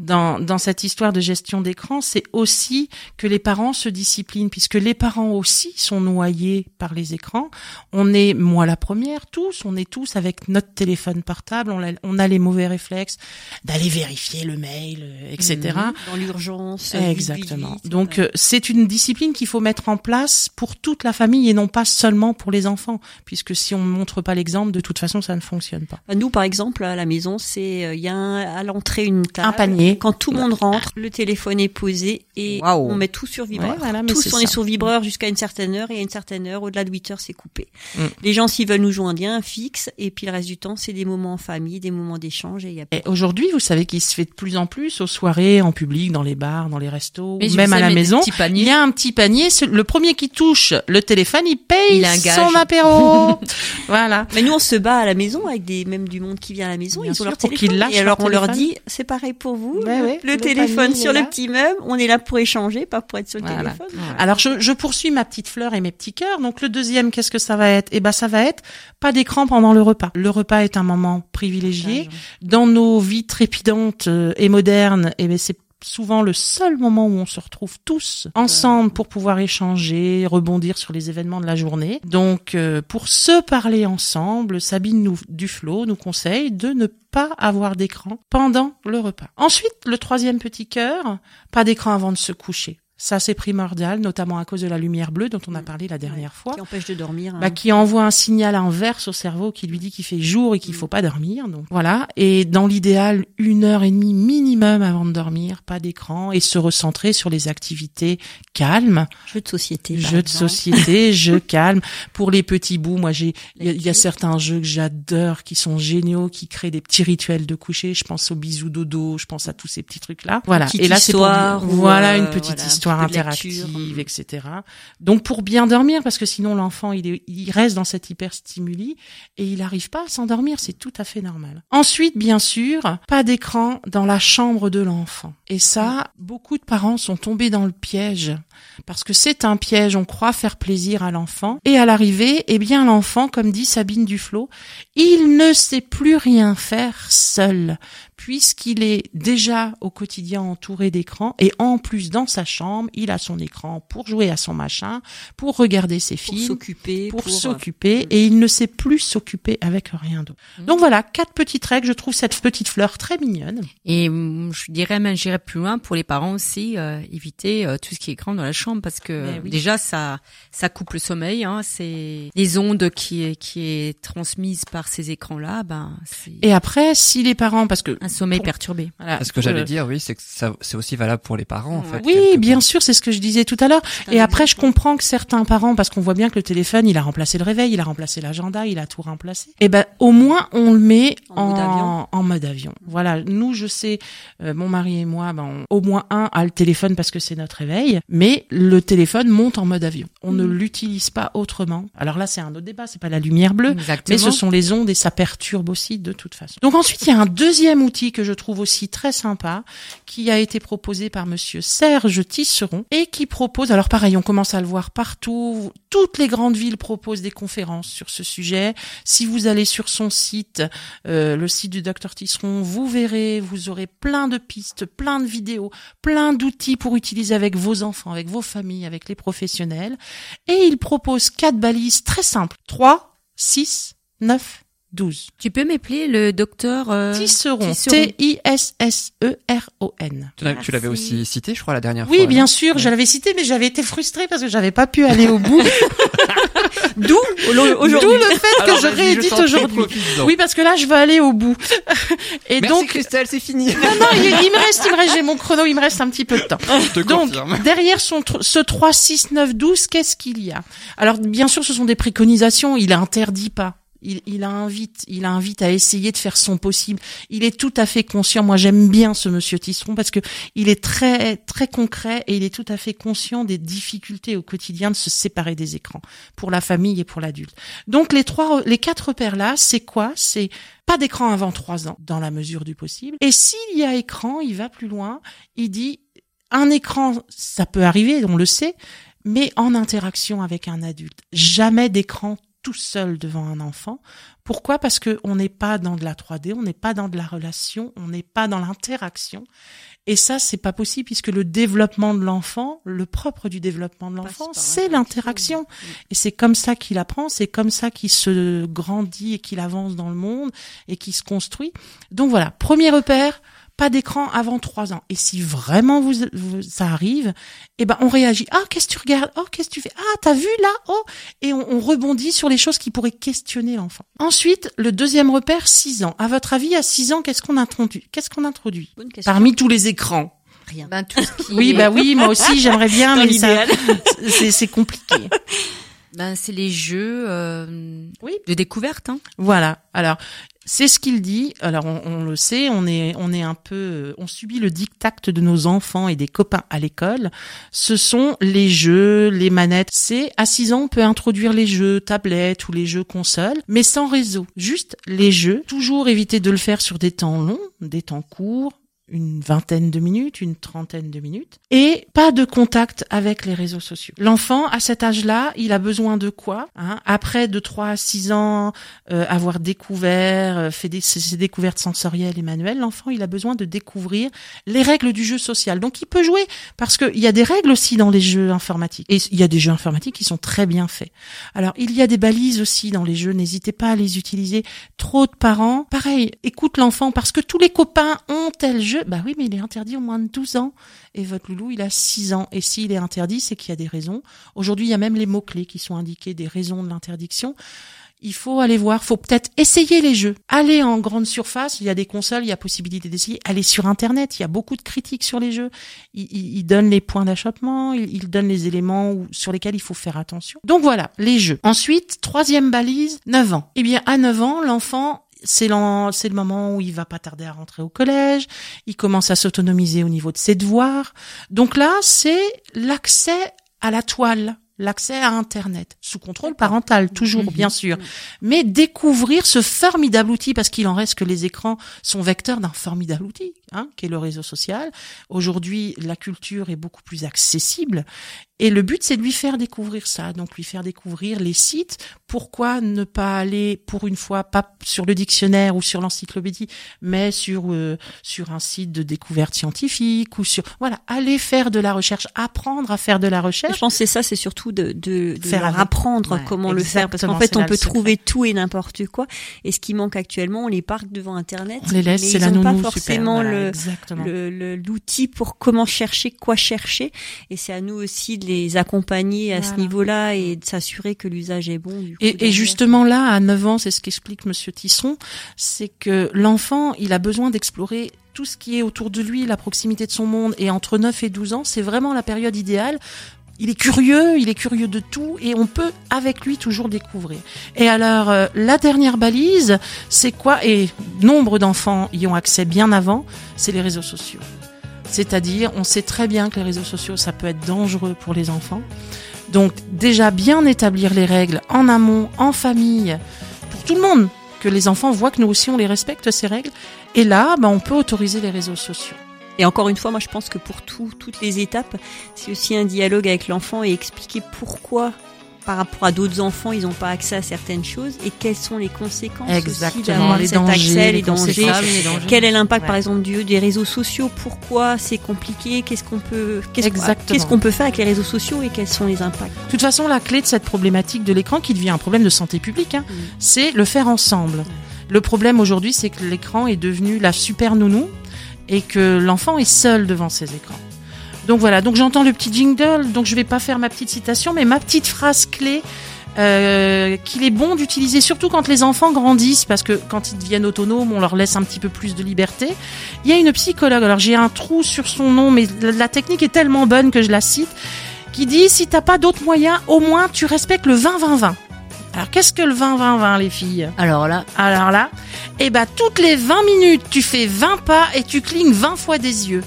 D: dans dans cette histoire de gestion d'écran, c'est aussi que les parents se disciplinent puisque les parents aussi sont noyés par les écrans. On est moi la première tous, on est tous avec notre téléphone portable, on a, on a les mauvais réflexes d'aller vérifier le mail, euh, etc.
E: Dans l'urgence. euh,
D: Exactement.
E: vite, vite,
D: Donc
E: voilà.
D: euh, c'est une discipline qu'il faut mettre en place pour toute la famille et non pas seulement pour les enfants, puisque si on ne montre pas l'exemple, de toute façon ça ne fonctionne pas.
E: Nous, par exemple, à la maison, c'est il y a un- à l'entrée une table.
D: Un panier.
E: Quand tout le monde rentre, le téléphone est posé et on met tout sur vibreur.
D: Ouais, voilà, mais
E: Tous, on
D: ça.
E: est sur vibreur jusqu'à une certaine heure et à une certaine heure, au-delà de 8 heures, c'est coupé.
D: Mm.
E: Les gens, s'ils veulent nous joindre, il y a un fixe et puis le reste du temps, c'est des moments en famille, des moments d'échange et il y a
D: Et aujourd'hui, vous savez qu'il se fait de plus en plus aux soirées, en public, dans les bars, dans les restos,
C: Mais
D: ou
C: je
D: même à la maison. Il y a un petit panier. Le premier qui touche le téléphone, il paye
C: Il a un gage.
D: son apéro. voilà.
E: Mais nous, on se bat à la maison avec des même du monde qui vient à la maison.
D: Bien
E: ils
D: sûr,
E: ont leur téléphone. et alors on leur dit, c'est pareil pour vous. Le,
D: ouais,
E: le
D: le
E: téléphone sur le petit meuble, on est là pour échanger, pas pour être sur le
D: Voilà.
E: téléphone.
D: Alors je, je poursuis ma petite fleur et mes petits cœurs. Donc le deuxième, qu'est-ce que ça va être? Eh ben ça va être pas d'écran pendant le repas. Le repas est un moment privilégié dans nos vies trépidantes euh, et modernes. Et ben c'est souvent le seul moment où on se retrouve tous ensemble pour pouvoir échanger, rebondir sur les événements de la journée. Donc euh, pour se parler ensemble, Sabine nous, Duflo nous conseille de ne pas avoir d'écran pendant le repas. Ensuite, le troisième petit cœur, pas d'écran avant de se coucher. Ça, c'est primordial, notamment à cause de la lumière bleue dont on a parlé la dernière fois.
E: Qui empêche de dormir. hein.
D: Bah, qui envoie un signal inverse au cerveau qui lui dit qu'il fait jour et qu'il faut pas dormir. Donc voilà. Et dans l'idéal, une heure et demie minimum avant de dormir, pas d'écran et se recentrer sur les activités calmes,
E: Jeux de société.
D: jeux de société, jeux calmes. Pour les petits bouts, moi j'ai, il y, a- il y a certains jeux que j'adore, qui sont géniaux, qui créent des petits rituels de coucher. Je pense aux bisous dodo, je pense à tous ces petits trucs là. Voilà.
E: petite
D: Et là c'est pour voilà
E: euh,
D: une petite
E: voilà, un
D: histoire
E: lecture.
D: etc. Donc pour bien dormir, parce que sinon l'enfant il, est- il reste dans cet hyperstimuli et il n'arrive pas à s'endormir, c'est tout à fait normal. Ensuite, bien sûr, pas d'écran dans la chambre de l'enfant. Et ça, beaucoup de parents sont tombés dans le piège parce que c'est un piège. On croit faire plaisir à l'enfant et à l'arrivée, eh bien l'enfant, comme dit Sabine Duflo, il ne sait plus rien faire seul puisqu'il est déjà au quotidien entouré d'écrans et en plus dans sa chambre, il a son écran pour jouer à son machin, pour regarder ses
E: Pour
D: films,
E: s'occuper.
D: pour,
E: euh,
D: s'occuper et il ne sait plus s'occuper avec rien d'autre. Donc voilà, quatre petites règles. Je trouve cette petite fleur très mignonne.
C: Et hum, je dirais même, j'irais plus loin pour les parents aussi, euh, éviter euh, tout ce qui est écran dans la chambre parce que
D: oui.
C: déjà ça ça coupe le sommeil. Hein, c'est les ondes qui qui est transmise par ces écrans-là, ben c'est
D: Et après, si les parents, parce que
C: un sommeil
D: pour-
C: perturbé.
D: voilà,
B: Ce que j'allais
D: euh,
B: dire, oui, c'est que ça, c'est aussi valable pour les parents, en fait.
D: Oui, bien sûr, c'est ce que je disais tout à l'heure. Et après, je comprends que certains parents, parce qu'on voit bien que le téléphone, il a remplacé le réveil, il a remplacé l'agenda, il a tout remplacé. Et ben, au moins, on le met
E: En
D: en,
E: mode avion.
D: en mode avion. Voilà. Nous, je sais, euh, mon mari et moi, ben, on- au moins un a le téléphone parce que c'est notre réveil, mais le téléphone monte en mode avion. On ne l'utilise pas autrement. Alors là, c'est un autre débat. C'est pas la lumière bleue.
C: Exactement.
D: Mais ce sont les ondes et ça perturbe aussi de toute façon. Donc ensuite, il y a un deuxième que je trouve aussi très sympa, qui a été proposé par monsieur Serge Tisseron et qui propose, alors pareil, on commence à le voir partout, toutes les grandes villes proposent des conférences sur ce sujet. Si vous allez sur son site, euh, le site du docteur Tisseron, vous verrez, vous aurez plein de pistes, plein de vidéos, plein d'outils pour utiliser avec vos enfants, avec vos familles, avec les professionnels. Et il propose quatre balises très simples. 3, 6, 9, 12.
C: Tu peux m'appeler le docteur euh,
D: Tisseron.
C: Tisseron.
B: Tu l'avais aussi cité, je crois, la dernière
D: Oui,
B: fois.
D: bien
B: non
D: sûr,
B: Ouais.
D: je l'avais cité, mais j'avais été frustrée parce que j'avais pas pu aller au bout.
E: D'où aujourd'hui.
D: D'où le fait que je réédite aujourd'hui. Oui, parce que là, je veux aller au bout. Et
B: Merci
D: donc,
B: Christelle, c'est fini.
D: non, non, il, il me reste, il me reste, j'ai mon chrono, il me reste un petit peu de temps.
B: Je te
D: Donc,
B: confirme.
D: derrière son, ce 3, 6, 9, 12, qu'est-ce qu'il y a? Alors, bien sûr, ce sont des préconisations, il interdit pas. Il, il invite, il invite à essayer de faire son possible. Il est tout à fait conscient. Moi, j'aime bien ce monsieur Tisseron parce que il est très, très concret et il est tout à fait conscient des difficultés au quotidien de se séparer des écrans pour la famille et pour l'adulte. Donc, les trois, les quatre repères là, c'est quoi? C'est pas d'écran avant trois ans, dans la mesure du possible. Et s'il y a écran, il va plus loin. Il dit un écran, ça peut arriver, on le sait, mais en interaction avec un adulte. Jamais d'écran tout seul devant un enfant. Pourquoi? Parce que on n'est pas dans de la 3D, on n'est pas dans de la relation, on n'est pas dans l'interaction. Et ça, c'est pas possible puisque le développement de l'enfant, le propre du développement de l'enfant, c'est l'interaction. Et c'est comme ça qu'il apprend, c'est comme ça qu'il se grandit et qu'il avance dans le monde et qu'il se construit. Donc voilà, premier repère, pas d'écran avant trois ans. Et si vraiment vous, vous- ça arrive, eh ben on réagit. Ah, qu'est-ce que tu regardes? Oh, qu'est-ce que tu fais? Ah, t'as vu là? Oh, et on, on rebondit sur les choses qui pourraient questionner l'enfant. Ensuite, le deuxième repère, 6 ans. À votre avis, à 6 ans, qu'est-ce qu'on introduit? Qu'est-ce qu'on introduit?
E: Bonne question.
D: Parmi tous les écrans.
E: Rien.
C: Ben, tout ce qui
D: Oui,
C: est-
D: bah oui, moi aussi, j'aimerais bien,
E: Dans
D: mais ça, c'est compliqué.
C: ben, c'est les jeux euh,
D: Oui.
C: de découverte. Hein.
D: Voilà. Alors, c'est ce qu'il dit. Alors, on, on le sait, on est, on est un peu, on subit le diktat de nos enfants et des copains à l'école. Ce sont les jeux, les manettes. C'est à 6 ans, on peut introduire les jeux tablettes ou les jeux consoles, mais sans réseau. Juste les jeux. Toujours éviter de le faire sur des temps longs, des temps courts une vingtaine de minutes, une trentaine de minutes, et pas de contact avec les réseaux sociaux. L'enfant, à cet âge-là, il a besoin de quoi hein? Après de 3 à 6 ans, euh, avoir découvert, euh, fait des, ses, découvertes sensorielles et manuelles, l'enfant, il a besoin de découvrir les règles du jeu social. Donc, il peut jouer, parce qu'il y a des règles aussi dans les jeux informatiques. Et il y a des jeux informatiques qui sont très bien faits. Alors, il y a des balises aussi dans les jeux, n'hésitez pas à les utiliser. Trop de parents, pareil, écoute l'enfant, parce que tous les copains ont tel jeu. Bah oui, mais il est interdit au moins de 12 ans. Et votre loulou, il a 6 ans. Et s'il est interdit, c'est qu'il y a des raisons. Aujourd'hui, il y a même les mots-clés qui sont indiqués, des raisons de l'interdiction. Il faut aller voir, faut peut-être essayer les jeux. Aller en grande surface, il y a des consoles, il y a possibilité d'essayer. Aller sur Internet, il y a beaucoup de critiques sur les jeux. Il, il, il donne les points d'achoppement, il, il donne les éléments sur lesquels il faut faire attention. Donc voilà, les jeux. Ensuite, troisième balise, 9 ans. Eh bien, à 9 ans, l'enfant, c'est le moment où il va pas tarder à rentrer au collège, il commence à s'autonomiser au niveau de ses devoirs. Donc là, c'est l'accès à la toile, l'accès à Internet, sous contrôle parental, toujours,
C: Mhm.
D: bien sûr. Mais découvrir ce formidable outil, parce qu'il en reste que les écrans sont vecteurs d'un formidable outil, hein, qui est le réseau social. Aujourd'hui, la culture est beaucoup plus accessible. Et le but, c'est de lui faire découvrir ça, donc lui faire découvrir les sites. Pourquoi ne pas aller, pour une fois, pas sur le dictionnaire ou sur l'encyclopédie, mais sur euh, sur un site de découverte scientifique ou sur voilà, aller faire de la recherche, apprendre à faire de la recherche.
E: Je pense que c'est ça, c'est surtout de, de, de
D: Faire
E: leur apprendre
C: Ouais,
E: comment le faire, parce qu'en fait, on peut
D: secret.
E: trouver tout et n'importe quoi. Et ce qui manque actuellement, on les parque devant Internet,
D: On les laisse,
E: mais
D: c'est
E: ils
D: la
E: n'ont pas
D: super.
E: forcément
D: voilà,
E: le- l'outil pour comment chercher, quoi chercher. Et c'est à nous aussi de les accompagner à ce niveau-là et de s'assurer que l'usage est bon. Du coup,
D: Et, justement là, à 9 ans, c'est ce qu'explique Monsieur Tisson, c'est que l'enfant, il a besoin d'explorer tout ce qui est autour de lui, la proximité de son monde. Et entre 9 et 12 ans, c'est vraiment la période idéale. Il est curieux, il est curieux de tout, et on peut avec lui toujours découvrir. Et alors, euh, la dernière balise, c'est quoi? Et nombre d'enfants y ont accès bien avant, c'est les réseaux sociaux. C'est-à-dire, on sait très bien que les réseaux sociaux, ça peut être dangereux pour les enfants. Donc déjà bien établir les règles en amont, en famille, pour tout le monde, que les enfants voient que nous aussi on les respecte ces règles. Et là, bah, on peut autoriser les réseaux sociaux.
E: Et encore une fois, moi je pense que pour tout, toutes les étapes, c'est aussi un dialogue avec l'enfant et expliquer pourquoi par rapport à d'autres enfants, ils n'ont pas accès à certaines choses. Et quelles sont les conséquences
D: Exactement,
E: aussi d'avoir
D: les
E: cet
D: dangers,
E: accès,
D: les
E: les dangers. Quel est l'impact, par exemple, du, des réseaux sociaux? Pourquoi c'est compliqué? Qu'est-ce qu'on peut, qu'est-ce qu'est-ce qu'on peut faire avec les réseaux sociaux et quels sont les impacts?
D: De toute façon, la clé de cette problématique de l'écran, qui devient un problème de santé publique, hein,
E: Mm.
D: c'est le faire ensemble. Le problème aujourd'hui, c'est que l'écran est devenu la super nounou et que l'enfant est seul devant ses écrans. Donc voilà, donc j'entends le petit jingle, donc je vais pas faire ma petite citation, mais ma petite phrase clé euh, qu'il est bon d'utiliser, surtout quand les enfants grandissent, parce que quand ils deviennent autonomes, on leur laisse un petit peu plus de liberté. Il y a une psychologue, alors j'ai un trou sur son nom, mais la, la technique est tellement bonne que je la cite, qui dit si t'as pas d'autres moyens, au moins tu respectes le 20-20-20. Alors qu'est-ce que le 20-20-20 les filles?
C: Alors là,
D: alors là, eh ben toutes les 20 minutes, tu fais 20 pas et tu clignes 20 fois des yeux.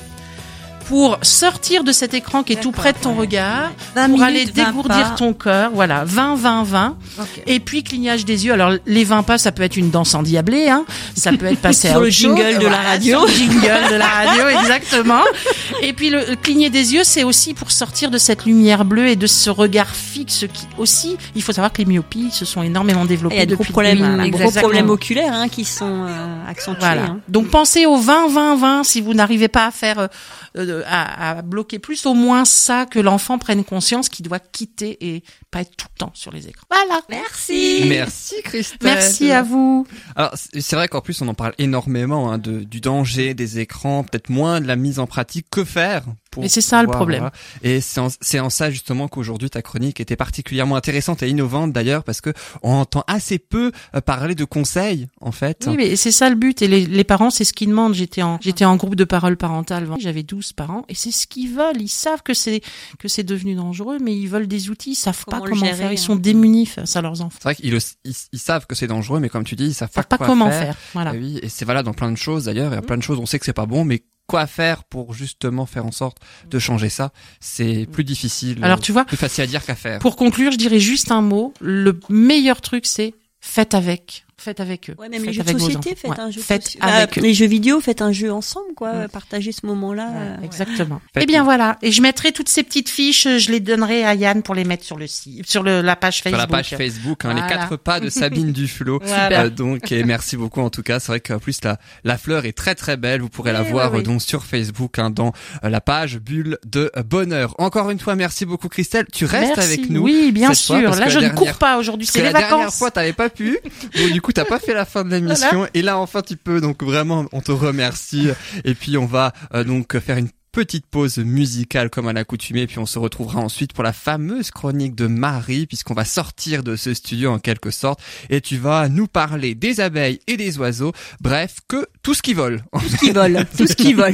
D: Pour sortir de cet écran qui est tout près de ton
C: ouais.
D: regard,
C: 20
D: pour
C: minutes,
D: aller
C: 20
D: dégourdir ton cœur. Voilà, 20, 20, 20.
C: Ok.
D: Et puis clignage des yeux. Alors les 20 pas, ça peut être une danse endiablée, hein. Ça peut être passé
E: Sur
D: à
E: le jingle
D: chose.
E: de la radio.
D: sur le jingle de la radio, exactement. Et puis le, le cligner des yeux, c'est aussi pour sortir de cette lumière bleue et de ce regard fixe qui aussi. Il faut savoir que les myopies se sont énormément développées
E: Il y a de gros problèmes, gros problèmes oculaires hein, qui sont euh, accentués.
D: Voilà.
E: hein.
D: Donc pensez au 20 20 20 si vous n'arrivez pas à faire euh, à, à bloquer plus au moins ça que l'enfant prenne conscience qu'il doit quitter et pas être tout le temps sur les écrans. Voilà.
E: Merci.
B: Merci Christelle.
D: Merci à vous.
B: Alors c'est c'est vrai qu'en plus on en parle énormément hein, de, du danger des écrans, peut-être moins de la mise en pratique. Que faire? Pour
D: Mais c'est ça, le problème.
B: Et c'est en, c'est en ça justement qu'aujourd'hui ta chronique était particulièrement intéressante et innovante d'ailleurs parce que on entend assez peu euh, parler de conseils en fait.
D: Oui, mais c'est ça le but. Et les, les parents, c'est ce qu'ils demandent. J'étais en, j'étais en groupe de parole parentale. J'avais 12 parents et c'est ce qu'ils veulent. Ils savent que c'est, que c'est devenu dangereux, mais ils veulent des outils. Ils savent
E: Comment
D: pas comment
E: gérer,
D: faire. Ils
E: hein.
D: sont démunis face à leurs enfants.
B: C'est vrai qu'ils le- ils, ils savent que c'est dangereux, mais comme tu dis, ils savent
D: Ils savent
B: pas,
D: pas
B: quoi
D: comment
B: faire.
D: faire. Voilà.
B: Oui, et c'est valable dans plein de choses d'ailleurs. Il y a plein de choses, on sait que c'est pas bon, mais quoi faire pour justement faire en sorte de changer ça C'est plus difficile.
D: Alors tu vois,
B: plus facile à dire qu'à faire.
D: pour conclure, je dirais juste un mot. Le meilleur truc, c'est faites avec. Faites avec eux.
E: Ouais, même
D: Faites
E: les jeux de société, faites
D: Ouais.
E: un jeu.
D: Faites
E: soci-
D: avec
E: Ah,
D: eux.
E: Les jeux vidéo, faites un jeu ensemble, quoi.
D: Ouais.
E: Partagez ce moment-là. euh,
D: Exactement. Eh bien voilà. Et je mettrai toutes ces petites fiches, je les donnerai à Yann pour les mettre sur le site, sur le, la page
B: Sur
D: Facebook.
B: la page Facebook, hein, les quatre pas de Sabine Duflo.
D: Voilà.
B: Euh, donc, et merci beaucoup en tout cas. C'est vrai qu'en plus la la fleur est très très belle. Vous pourrez la voir
D: oui,
B: euh, donc sur Facebook, hein, dans euh, la page Bulle de bonheur. Encore une fois, merci beaucoup Christelle. Tu restes
D: Merci.
B: avec nous.
D: Oui, bien
B: fois,
D: sûr. Là, je ne cours pas aujourd'hui. C'est les
B: la dernière
D: vacances.
B: fois, t'avais pas pu. Bon, du coup, t'as pas fait la fin de l'émission. Et là, enfin, tu peux. Donc, vraiment, on te remercie. Et puis, on va euh, donc faire une petite pause musicale comme à l'accoutumée. Puis, on se retrouvera ensuite pour la fameuse chronique de Marie, puisqu'on va sortir de ce studio en quelque sorte. Et tu vas nous parler des abeilles et des oiseaux. Bref, que tout ce qui vole.
E: Tout ce qui vole. Tout ce qui vole.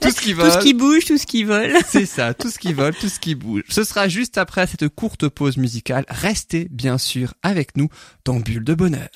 B: tout ce qui
E: Tout
B: vole.
E: ce qui bouge, tout ce qui vole.
B: C'est ça, tout ce qui vole, tout ce qui bouge. Ce sera juste après cette courte pause musicale. Restez bien sûr avec nous dans Bulle de Bonheur.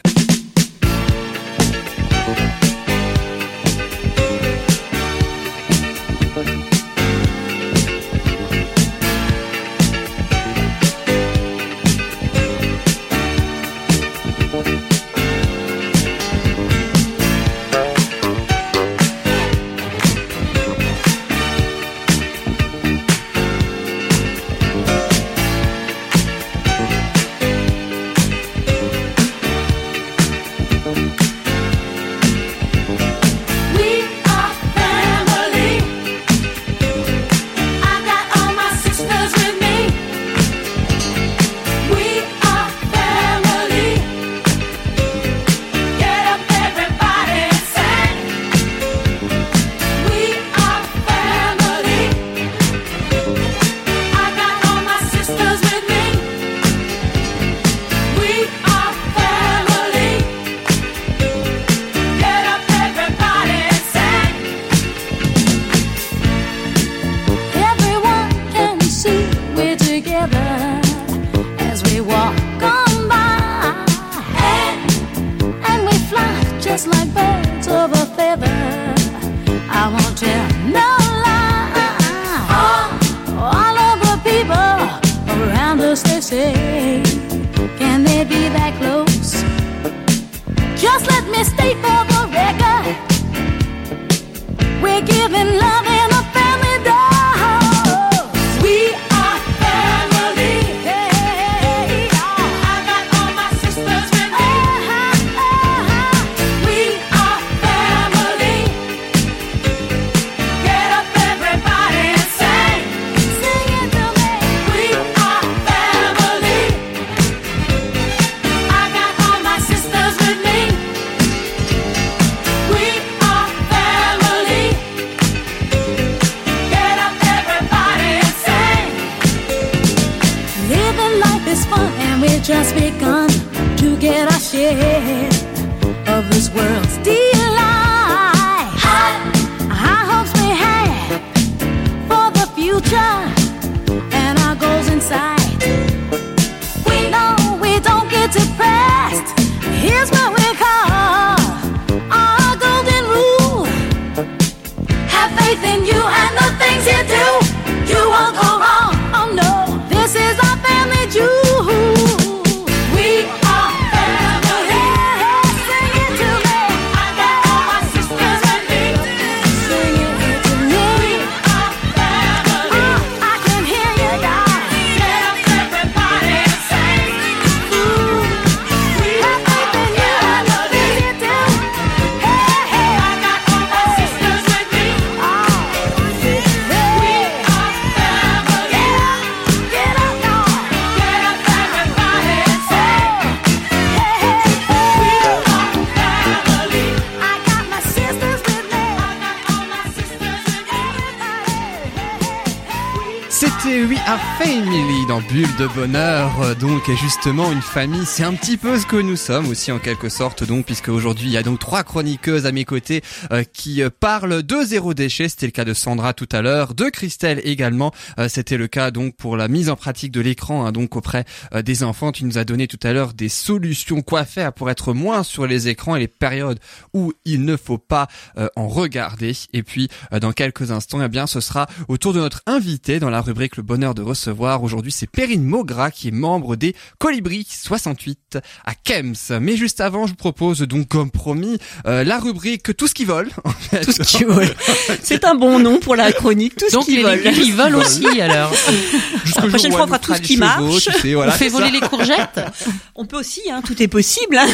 B: De Bonheur. Euh, Donc, et justement, une famille, c'est un petit peu ce que nous sommes aussi en quelque sorte. Donc, puisque aujourd'hui, il y a donc trois chroniqueuses à mes côtés euh, qui euh, parlent de zéro déchet. C'était le cas de Sandra tout à l'heure, de Christelle également. C'était le cas donc pour la mise en pratique de l'écran, hein, donc auprès des enfants. Tu nous as donné tout à l'heure des solutions quoi faire pour être moins sur les écrans et les périodes où il ne faut pas en regarder. Et puis, dans quelques instants, eh bien, ce sera au tour de notre invité dans la rubrique Le bonheur de recevoir. Aujourd'hui, c'est Perrine Maugra qui est membre des Colibris 68 à Kems. Mais juste avant, je vous propose donc, comme promis, euh, la rubrique Tout ce qui vole. en fait.
E: Tout ce qui vole. C'est un bon nom pour la chronique. Tout ce
D: Donc
E: qui vole.
D: ils volent aussi alors.
E: La prochaine fois, on fera tout ce qui
B: chevaux,
E: marche.
B: tu sais, voilà,
D: On fait voler
B: ça.
D: les courgettes.
E: On peut aussi, hein, tout est possible. hein.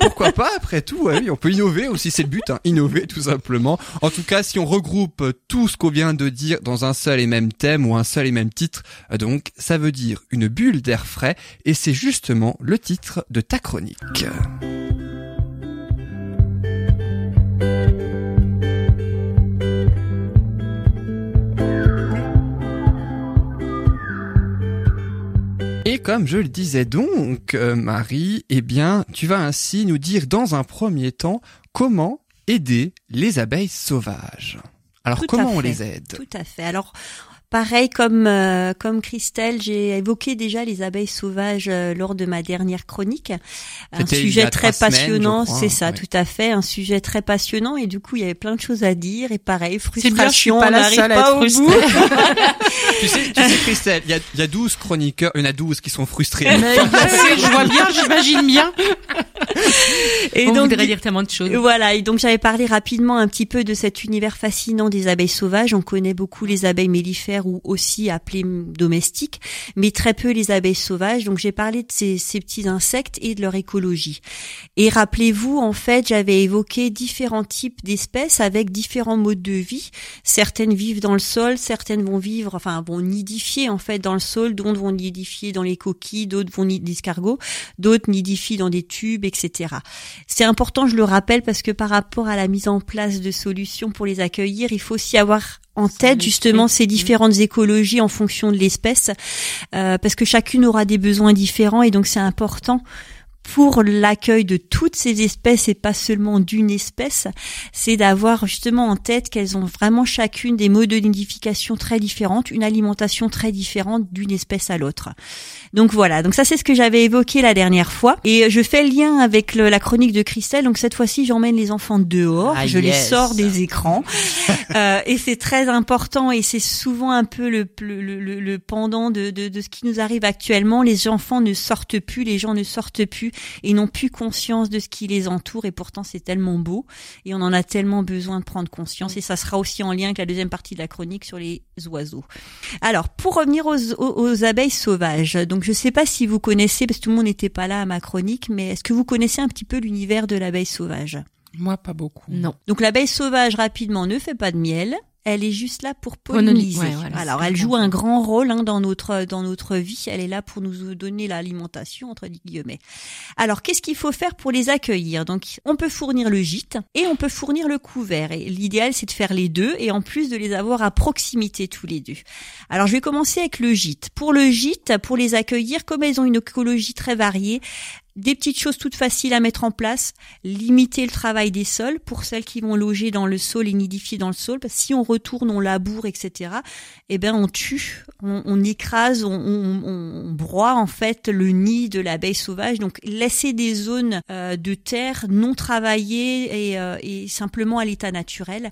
B: Pourquoi pas après tout ouais, oui, On peut innover aussi, c'est le but, hein, innover tout simplement. En tout cas, si on regroupe tout ce qu'on vient de dire dans un seul et même thème ou un seul et même titre, euh, donc ça veut dire une bulle d'air frais et c'est justement le titre de ta chronique. Et comme je le disais donc, euh, Marie, eh bien, tu vas ainsi nous dire dans un premier temps comment aider les abeilles sauvages. Alors
E: Tout
B: comment on les aide?
E: Tout à fait. Alors, pareil comme euh, comme Christelle, j'ai évoqué déjà les abeilles sauvages euh, lors de ma dernière chronique. Un sujet
B: a
E: très passionnant, c'est ça,
B: ouais.
E: tout à fait, un sujet très passionnant et du coup il y avait plein de choses à dire et pareil,
D: C'est bien, je suis
E: frustration,
D: pas
E: on
D: la
E: n'arrive
D: seule à
E: pas au bout.
B: Tu sais, tu sais Christelle, il y a, y a 12 chroniqueurs, il y en a 12 qui sont frustrés.
D: Mais je vois bien, j'imagine bien.
E: Et
C: on
E: donc
C: voudrait dire tellement de choses.
E: Voilà, et donc j'avais parlé rapidement un petit peu de cet univers fascinant des abeilles sauvages. On connaît beaucoup les abeilles mellifères ou aussi appelées domestiques, mais très peu les abeilles sauvages. Donc j'ai parlé de ces, ces petits insectes et de leur écologie. Et rappelez-vous, en fait, j'avais évoqué différents types d'espèces avec différents modes de vie. Certaines vivent dans le sol, certaines vont vivre, enfin vont nidifier en fait dans le sol, d'autres vont nidifier dans les coquilles, d'autres vont nidifier d'escargots, d'autres nidifient dans des tubes, etc. C'est important, je le rappelle, parce que par rapport à la mise en place de solutions pour les accueillir, il faut aussi avoir en tête justement ces différentes écologies en fonction de l'espèce, euh, parce que chacune aura des besoins différents et donc c'est important pour l'accueil de toutes ces espèces et pas seulement d'une espèce, c'est d'avoir justement en tête qu'elles ont vraiment chacune des modes de nidification très différentes, une alimentation très différente d'une espèce à l'autre. Donc voilà, donc ça c'est ce que j'avais évoqué la dernière fois et je fais le lien avec le- la chronique de Christelle. Donc cette fois-ci, j'emmène les enfants dehors,
D: Ah,
E: je les sors des écrans Euh, et c'est très important et c'est souvent un peu le, le, le, le pendant de, de, de ce qui nous arrive actuellement. Les enfants ne sortent plus, les gens ne sortent plus et n'ont plus conscience de ce qui les entoure et pourtant c'est tellement beau et on en a tellement besoin de prendre conscience et ça sera aussi en lien avec la deuxième partie de la chronique sur les oiseaux. Alors pour revenir aux, aux, aux abeilles sauvages, donc je sais pas si vous connaissez parce que tout le monde n'était pas là à ma chronique, mais est-ce que vous connaissez un petit peu l'univers de l'abeille sauvage?
D: Moi, pas beaucoup.
C: Non.
E: donc l'abeille sauvage rapidement ne fait pas de miel. Elle est juste là pour
C: Polliniser,
E: polliniser.
C: ouais, voilà,
E: Alors elle joue un grand rôle hein, dans notre dans notre vie. Elle est là pour nous donner l'alimentation entre guillemets. Alors qu'est-ce qu'il faut faire pour les accueillir? Donc on peut fournir le gîte et on peut fournir le couvert. Et l'idéal c'est de faire les deux et en plus de les avoir à proximité tous les deux. Alors je vais commencer avec le gîte. Pour le gîte, pour les accueillir, comme elles ont une écologie très variée, des petites choses toutes faciles à mettre en place, limiter le travail des sols pour celles qui vont loger dans le sol et nidifier dans le sol. Parce que si on retourne, on laboure, etc. Eh ben on tue, on, on écrase, on, on, on broie en fait le nid de l'abeille sauvage. Donc laisser des zones euh, de terre non travaillées et, euh, et simplement à l'état naturel.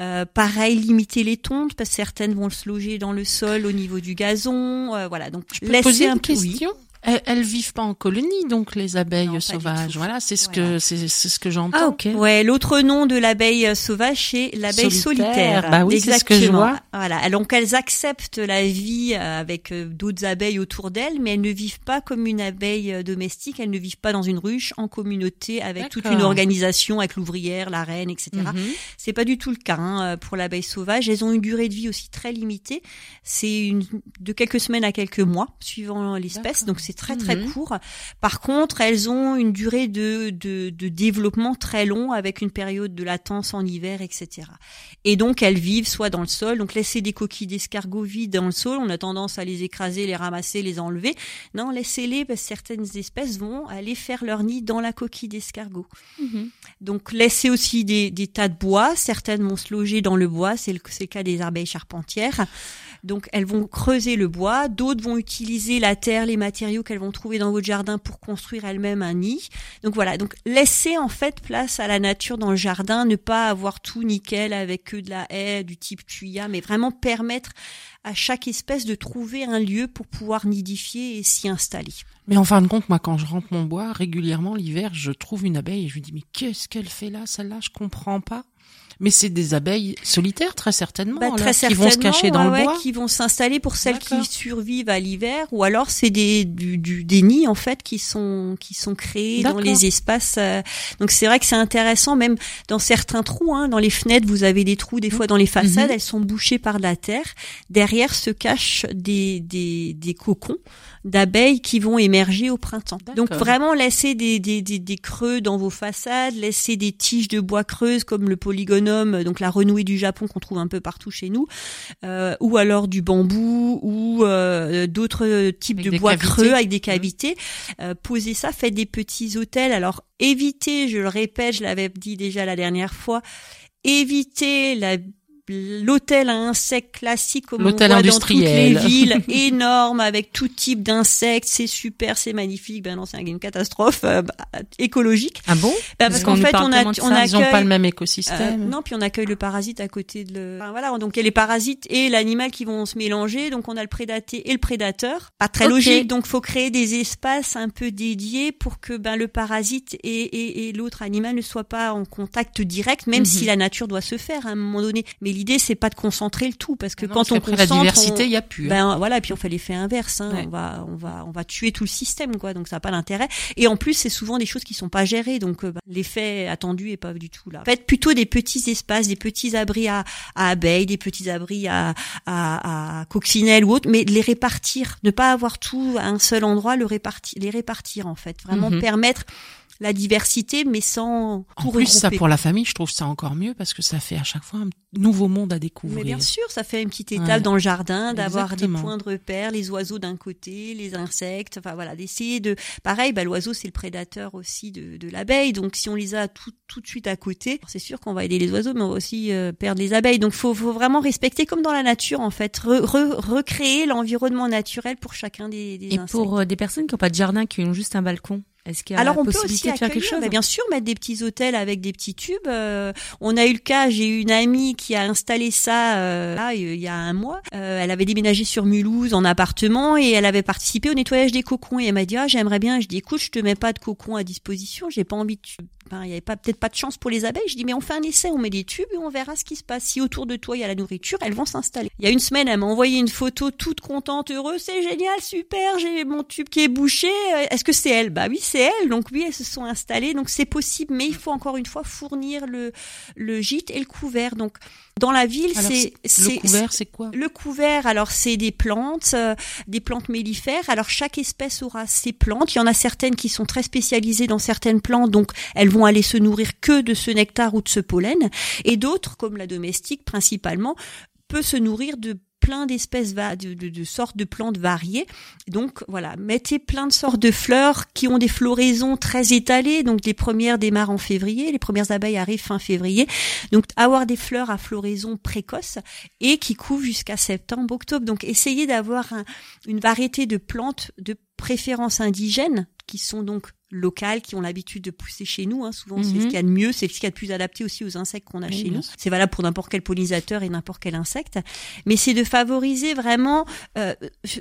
E: Euh, pareil, limiter les tontes parce que certaines vont se loger dans le sol au niveau du gazon. voilà, donc
D: Je peux te poser
E: un
D: une
E: oui.
D: Elles, elles vivent pas en colonie, donc les abeilles
E: Non,
D: sauvages. Voilà, c'est ce
E: Voilà.
D: que c'est c'est ce que j'entends.
C: Ah ok.
E: Ouais, l'autre nom de l'abeille sauvage, c'est l'abeille
D: Solitaire.
E: solitaire.
D: Bah oui, c'est ce que je
E: Exactement.
D: vois.
E: Voilà. Donc elles acceptent la vie euh, avec euh, d'autres abeilles autour d'elles, mais elles ne vivent pas comme une abeille euh, domestique. Elles ne vivent pas dans une ruche, en communauté, avec toute une organisation, avec l'ouvrière, la reine, etc.
D: Mhm.
E: C'est pas du tout le cas hein, pour l'abeille sauvage. Elles ont une durée de vie aussi très limitée. C'est une de quelques semaines à quelques mois, suivant l'espèce. Donc c'est c'est très très
C: Mhm.
E: court. Par contre, elles ont une durée de, de, de développement très long avec une période de latence en hiver, etc. Et donc elles vivent soit dans le sol, donc laisser des coquilles d'escargots vides dans le sol, on a tendance à les écraser, les ramasser, les enlever. Non, laissez-les parce que certaines espèces vont aller faire leur nid dans la coquille d'escargot.
C: Mhm.
E: Donc laissez aussi des, des tas de bois. Certaines vont se loger dans le bois, c'est le, le cas des abeilles charpentières. Donc elles vont creuser le bois, d'autres vont utiliser la terre, les matériaux qu'elles vont trouver dans votre jardin pour construire elles-mêmes un nid. Donc voilà, donc laissez en fait place à la nature dans le jardin, ne pas avoir tout nickel avec que de la haie du type tuya, mais vraiment permettre à chaque espèce de trouver un lieu pour pouvoir nidifier et s'y installer.
D: Mais en fin de compte, moi, quand je rentre mon bois, régulièrement, l'hiver, je trouve une abeille et je me dis, mais qu'est-ce qu'elle fait là, celle-là? Je comprends pas. Mais c'est des abeilles solitaires, très certainement,
E: Bah,
D: là, qui vont se cacher dans
E: ouais,
D: le
E: ouais,
D: bois.
E: qui vont s'installer pour celles qui survivent à l'hiver, ou alors c'est des du, du- des nids en fait qui sont qui sont créés dans les espaces. euh, donc c'est vrai que c'est intéressant, même dans certains trous, hein, dans les fenêtres, vous avez des trous des fois dans les façades,
C: Mhm.
E: elles sont bouchées par de la terre. Derrière se cachent des des, des cocons d'abeilles qui vont émerger au printemps. Donc vraiment laissez des, des, des, des creux dans vos façades, laissez des tiges de bois creuses comme le donc la renouée du Japon qu'on trouve un peu partout chez nous, euh, ou alors du bambou ou euh, d'autres types
D: Avec
E: de bois
D: cavités.
E: creux avec des cavités. Euh, posez ça, faites des petits hôtels. Alors évitez, je le répète, je l'avais dit déjà la dernière fois, évitez la l'hôtel à insectes classique comme on voit dans toutes les
D: industriel.
E: villes énorme avec tout type d'insectes c'est super c'est magnifique ben non c'est une catastrophe euh, bah, écologique
C: Ah bon?
E: Bah,
C: Parce
E: qu'en fait on, a, on
C: ça,
D: Ils ont pas
E: accueille
D: le même
E: euh,
D: écosystème.
E: non, puis on accueille le parasite à côté de le. Enfin, voilà, donc il y a les parasites et l'animal qui vont se mélanger, donc on a le prédaté et le prédateur. Pas très logique, donc faut créer des espaces un peu dédiés pour que ben le parasite et, et, et l'autre animal ne soient pas en contact direct, même
C: Mhm.
E: si la nature doit se faire à un moment donné. Mais l'idée c'est pas de concentrer le tout, parce que
D: Non,
E: quand
D: parce
E: on
D: qu'après,
E: concentre,
D: la diversité, il y a plus. hein.
E: ben voilà, et puis on fait l'effet inverse. Hein.
D: Ouais.
E: On va, on va, on va tuer tout le système, quoi. Donc ça n'a pas d'intérêt. Et en plus, c'est souvent des choses qui sont pas gérées, donc euh, ben, l'effet attendu est pas du tout là. Faites plutôt des petits espaces, des petits abris à, à abeilles, des petits abris à, à, à coccinelles ou autres, mais de les répartir, ne pas avoir tout à un seul endroit, le répartir, les répartir en fait, vraiment
C: Mhm.
E: permettre la diversité, mais sans
D: En
E: tout
D: plus, ça pour la famille, je trouve ça encore mieux parce que ça fait à chaque fois un nouveau monde à
E: Mais
D: découvrir.
E: bien sûr, ça fait une petite étape
D: Ouais.
E: dans le jardin, d'avoir des points de repère, les oiseaux d'un côté, les insectes, enfin voilà, d'essayer de... Pareil, bah, l'oiseau c'est le prédateur aussi de, de l'abeille, donc si on les a tout, tout de suite à côté, c'est sûr qu'on va aider les oiseaux, mais on va aussi euh, perdre les abeilles. Donc faut, faut vraiment respecter comme dans la nature en fait, re- re- recréer l'environnement naturel pour chacun des, des
C: Et
E: insectes.
C: pour euh, des personnes qui n'ont pas de jardin, qui ont juste un balcon, est-ce qu'il y a
E: Alors
C: la
E: on peut aussi
C: de faire quelque chose
E: bah, bien sûr, mettre des petits hôtels avec des petits tubes. Euh, on a eu le cas, j'ai eu une amie qui a installé ça euh, là, il y a un mois. Euh, elle avait déménagé sur Mulhouse en appartement et elle avait participé au nettoyage des cocons. Et elle m'a dit ah j'aimerais bien. Je dis écoute, je te mets pas de cocons à disposition, j'ai pas envie de. Il y avait peut-être pas de chance pour les abeilles. Je dis mais on fait un essai, on met des tubes et on verra ce qui se passe. Si autour de toi il y a la nourriture, elles vont s'installer. Il y a une semaine, elle m'a envoyé une photo toute contente, heureuse, c'est génial, super, j'ai mon tube qui est bouché. Euh, Est-ce que c'est elle? Bah oui, c'est elle. Donc oui, elles se sont installées. Donc c'est possible, mais il faut encore une fois fournir le le gîte et le couvert. Donc dans la ville, c'est
D: le couvert, c'est quoi?
E: le couvert, alors c'est des plantes, euh, des plantes mellifères. Alors chaque espèce aura ses plantes. Il y en a certaines qui sont très spécialisées dans certaines plantes, donc elles vont aller se nourrir que de ce nectar ou de ce pollen. Et d'autres, comme la domestique principalement, peut se nourrir de plein d'espèces de, de, de sortes de plantes variées. Donc voilà, mettez plein de sortes de fleurs qui ont des floraisons très étalées. Donc les premières démarrent en février, les premières abeilles arrivent fin février. Donc avoir des fleurs à floraison précoce et qui couvrent jusqu'à septembre, octobre. Donc essayez d'avoir un- une variété de plantes de préférence indigènes qui sont donc locales, qui ont l'habitude de pousser chez nous. Hein. Souvent, c'est ce
C: Mhm.
E: qu'il y a de mieux, c'est ce qu'il y a de plus adapté aussi aux insectes qu'on a
D: Oui,
E: chez nous. C'est valable pour n'importe quel pollinisateur et n'importe quel insecte. Mais c'est de favoriser vraiment, euh,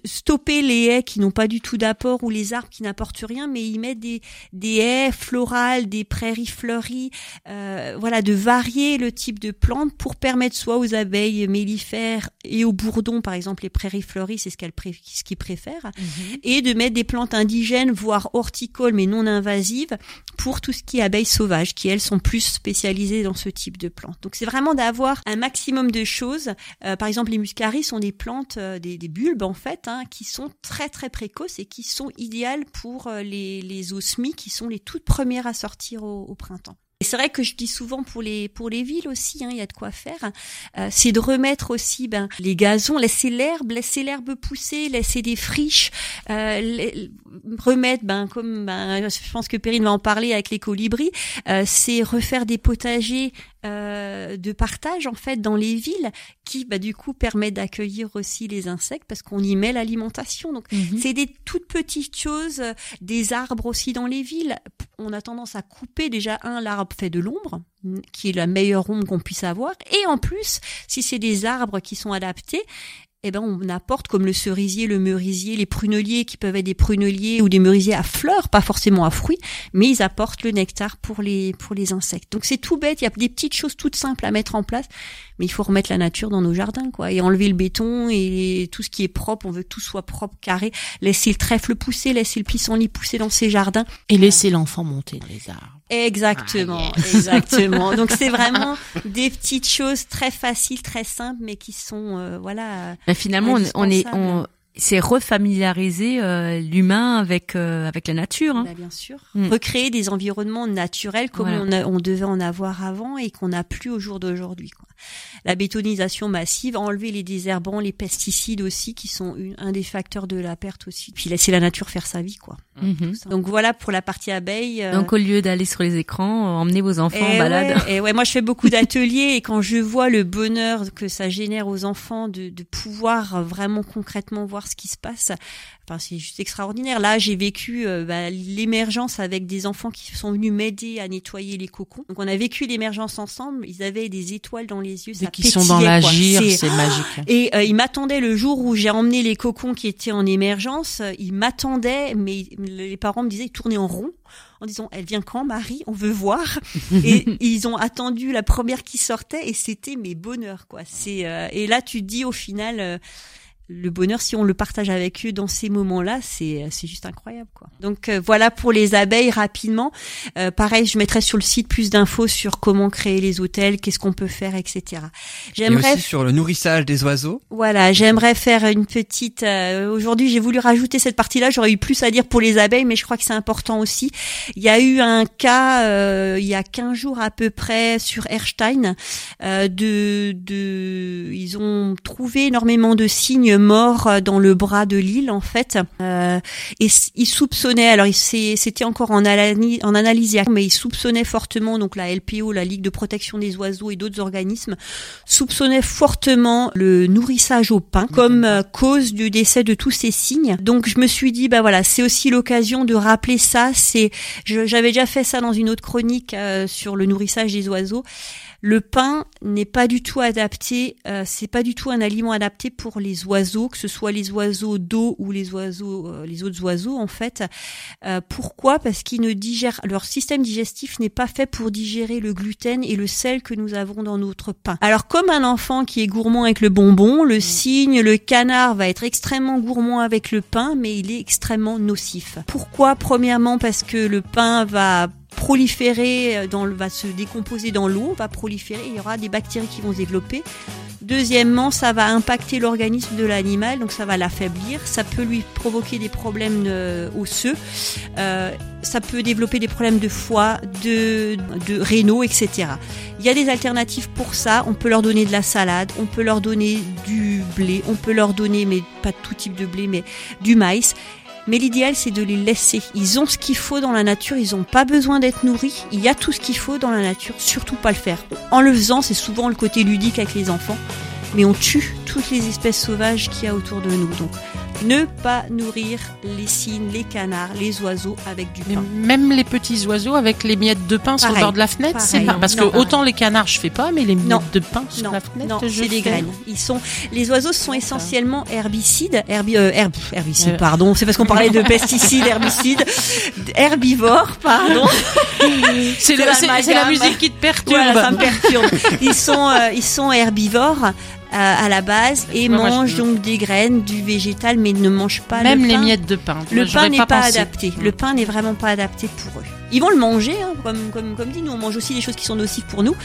E: stopper les haies qui n'ont pas du tout d'apport ou les arbres qui n'apportent rien, mais y mettre des, des haies florales, des prairies fleuries, euh, voilà, de varier le type de plantes pour permettre soit aux abeilles mellifères et aux bourdons, par exemple, les prairies fleuries, c'est ce qu'elles pré- ce qu'ils préfèrent,
C: Mhm.
E: et de mettre des plantes indigènes, voire horticoles, mais non invasives pour tout ce qui est abeilles sauvages, qui elles sont plus spécialisées dans ce type de plantes. Donc c'est vraiment d'avoir un maximum de choses. Euh, par exemple, les muscaris sont des plantes, euh, des, bulbes en fait, hein, qui sont très très précoces et qui sont idéales pour euh, les, osmies, qui sont les toutes premières à sortir au printemps. Et c'est vrai que je dis souvent pour les pour les villes aussi, hein, il y a de quoi faire. Euh, c'est de remettre aussi ben les gazons, laisser l'herbe, laisser l'herbe pousser, laisser des friches, euh, remettre ben comme ben je pense que Perrine va en parler avec les colibris, euh, c'est refaire des potagers euh, de partage en fait dans les villes qui bah du coup permettent d'accueillir aussi les insectes parce qu'on y met l'alimentation. Donc
C: Mhm.
E: c'est des toutes petites choses, des arbres aussi dans les villes. On a tendance à couper déjà un l'arbre fait de l'ombre, qui est la meilleure ombre qu'on puisse avoir, et en plus, si c'est des arbres qui sont adaptés, eh ben on apporte comme le cerisier, le merisier, les pruneliers qui peuvent être des pruneliers ou des merisiers à fleurs, pas forcément à fruits, mais ils apportent le nectar pour les pour les insectes. Donc c'est tout bête, il y a des petites choses toutes simples à mettre en place, mais il faut remettre la nature dans nos jardins quoi et enlever le béton et tout ce qui est propre, on veut que tout soit propre, carré, laisser le trèfle pousser, laisser le pissenlit pousser dans ses jardins.
D: Et laisser l'enfant monter dans les arbres.
E: Exactement, exactement. Donc c'est vraiment des petites choses très faciles, très simples, mais qui sont euh, voilà.
C: Mais finalement, on, est, on, c'est refamiliariser euh, l'humain avec euh, avec la nature. Hein.
E: Bah, bien sûr.
C: Mm.
E: Recréer des environnements naturels comme
C: Voilà.
E: on, a- on devait en avoir avant et qu'on n'a plus au jour d'aujourd'hui. quoi. La bétonisation massive, enlever les désherbants, les pesticides aussi, qui sont une- un des facteurs de la perte aussi. Puis laisser la nature faire sa vie, quoi.
C: Mhm.
E: Donc voilà pour la partie abeille. euh,
C: Donc au lieu d'aller sur les écrans, euh, emmenez vos enfants en
E: Et
C: balade.
E: Ouais, et ouais, moi je fais beaucoup d'ateliers et quand je vois le bonheur que ça génère aux enfants de, de pouvoir vraiment concrètement voir ce qui se passe, enfin c'est juste extraordinaire. Là j'ai vécu euh, bah, l'émergence avec des enfants qui sont venus m'aider à nettoyer les cocons. Donc on a vécu l'émergence ensemble. Ils avaient des étoiles dans les yeux,
D: Dès
E: ça
D: qu'ils sont dans
E: pétillait,
D: la
E: quoi.
D: gire,
E: C'est-
D: magique.
E: et euh, il m'attendait le jour où j'ai emmené les cocons qui étaient en émergence. euh, Il m'attendait, mais les parents me disaient, ils tournaient en rond en disant, elle vient quand, Marie? On veut voir. et ils ont attendu la première qui sortait et c'était mes bonheurs, quoi. C'est euh, et là tu dis au final. euh, le bonheur, si on le partage avec eux dans ces moments-là, c'est c'est juste incroyable, quoi. Donc euh, voilà pour les abeilles rapidement. Euh, pareil, je mettrai sur le site plus d'infos sur comment créer les hôtels, qu'est-ce qu'on peut faire, etc.
B: Et
E: J'aimerais
B: aussi sur le nourrissage des oiseaux.
E: voilà, j'aimerais faire une petite. euh, Aujourd'hui, j'ai voulu rajouter cette partie-là. J'aurais eu plus à dire pour les abeilles, mais je crois que c'est important aussi. Il y a eu un cas euh, il y a 15 jours à peu près sur Erstein. euh, de, de, ils ont trouvé énormément de signes morts euh, dans le bras de l'île en fait. Euh, et s- ils soupçonnaient. Alors, il c'était encore en, analyse, en analyse, mais ils soupçonnaient fortement donc la LPO, la Ligue de protection des oiseaux et d'autres organismes soupçonnait fortement le nourrissage au pain comme euh, cause du décès de tous ces signes. Donc je me suis dit bah voilà, c'est aussi l'occasion de rappeler ça, c'est j'avais déjà fait ça dans une autre chronique euh, sur le nourrissage des oiseaux. Le pain n'est pas du tout adapté, euh, c'est pas du tout un aliment adapté pour les oiseaux, que ce soit les oiseaux d'eau ou les oiseaux, euh, les autres oiseaux en fait. Euh, pourquoi? Parce qu'ils ne digèrent, leur système digestif n'est pas fait pour digérer le gluten et le sel que nous avons dans notre pain. Alors comme un enfant qui est gourmand avec le bonbon, le cygne, le canard va être extrêmement gourmand avec le pain, mais il est extrêmement nocif. Pourquoi? Premièrement parce que le pain va proliférer euh, dans le, va se décomposer dans l'eau, va proliférer, il y aura des bactéries qui vont se développer. Deuxièmement, ça va impacter l'organisme de l'animal, donc ça va l'affaiblir, ça peut lui provoquer des problèmes euh, osseux, euh, ça peut développer des problèmes de foie, de, de rénaux, etc. Il y a des alternatives pour ça, on peut leur donner de la salade, on peut leur donner du blé, on peut leur donner, mais pas tout type de blé, mais du maïs. Mais l'idéal, c'est de les laisser. Ils ont ce qu'il faut dans la nature, ils n'ont pas besoin d'être nourris. Il y a tout ce qu'il faut dans la nature, surtout pas le faire. En le faisant, c'est souvent le côté ludique avec les enfants, mais on tue toutes les espèces sauvages qu'il y a autour de nous. Donc, ne pas nourrir les cygnes, les canards, les oiseaux avec du
D: Mais
E: pain.
D: même les petits oiseaux avec les miettes de pain sur le bord de la fenêtre, c'est pas parce que autant les canards je fais pas, mais les miettes
E: Non.
D: de pain sur
E: Non,
D: la fenêtre,
E: c'est des graines. Ils sont, les oiseaux sont essentiellement herbicides, herbi, euh, herb- herbicides,
D: Euh.
E: pardon. C'est parce qu'on parlait de pesticides, herbicides, herbivores, pardon.
D: C'est la
E: l'amalgame.
D: musique qui te perturbe.
E: Voilà, ça me perturbe. Ils sont, euh, ils sont herbivores. À, la base et
D: moi, je-
E: mangent donc des graines, du végétal, mais ne mangent pas
D: Même
E: le
D: les
E: pain.
D: miettes de pain.
E: Le pain n'est pas, adapté. Le pain n'est vraiment pas adapté pour eux. Ils vont le manger, hein, comme, comme, comme dit, nous on mange aussi des choses qui sont nocives pour nous,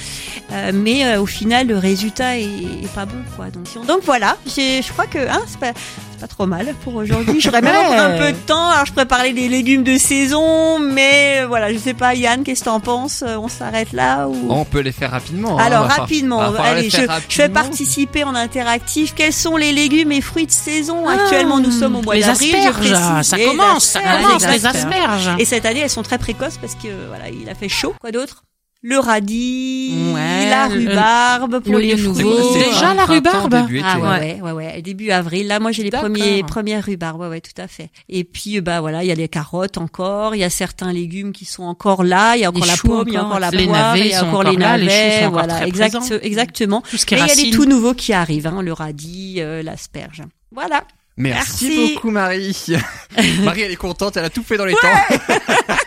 E: Euh, mais euh, au final le résultat est, est pas bon, quoi. Donc, voilà, je crois que hein, pas, pas trop mal pour aujourd'hui. J'aurais même encore un peu de temps. Alors je pourrais parler des légumes de saison, mais euh, voilà, je sais pas, Yann, qu'est-ce que t'en penses? Euh, On s'arrête là ou?
B: On peut les faire rapidement. hein,
E: alors
B: va falloir-
E: rapidement,
B: va falloir
E: allez,
B: les
E: je,
B: faire
E: je vais
B: rapidement.
E: participer en interactif. Quels sont les légumes et fruits de saison? Actuellement, nous sommes au mois
D: les
E: d'avril. je
D: asperges,
E: précise.
D: ça
E: Les
D: commence, ça commence,
E: les
D: les
E: asperges.
D: asperges.
E: Et cette année, elles sont très précoces parce que voilà, il a fait chaud. Quoi d'autre? Le radis,
D: Ouais,
E: la rhubarbe pour les
C: nouveau.
B: C'est quoi,
E: fruits.
B: c'est
D: Déjà la rhubarbe
B: début
E: Ah ouais,
B: ouais.
E: ouais, ouais, début avril. Là, moi, j'ai les premiers, premières rhubarbes. Ouais, ouais, tout à fait. Et puis, euh, bah voilà, il y a les carottes encore. Il y a certains légumes qui sont encore là. Il y a encore
C: Les
E: la
C: choux
E: pomme, il y a
C: encore.
E: la
D: Les
E: poire, il y a encore
D: encore
E: les
D: là, les choux
E: navets.
D: sont encore
E: voilà,
D: très
E: exact,
D: présents.
E: exactement.
D: Tout ce qui
E: Et il y a des tout nouveaux qui arrivent, hein, le radis, euh, l'asperge. Voilà.
B: Merci,
E: Merci.
B: beaucoup Marie. Marie elle est contente, elle a tout fait dans les temps.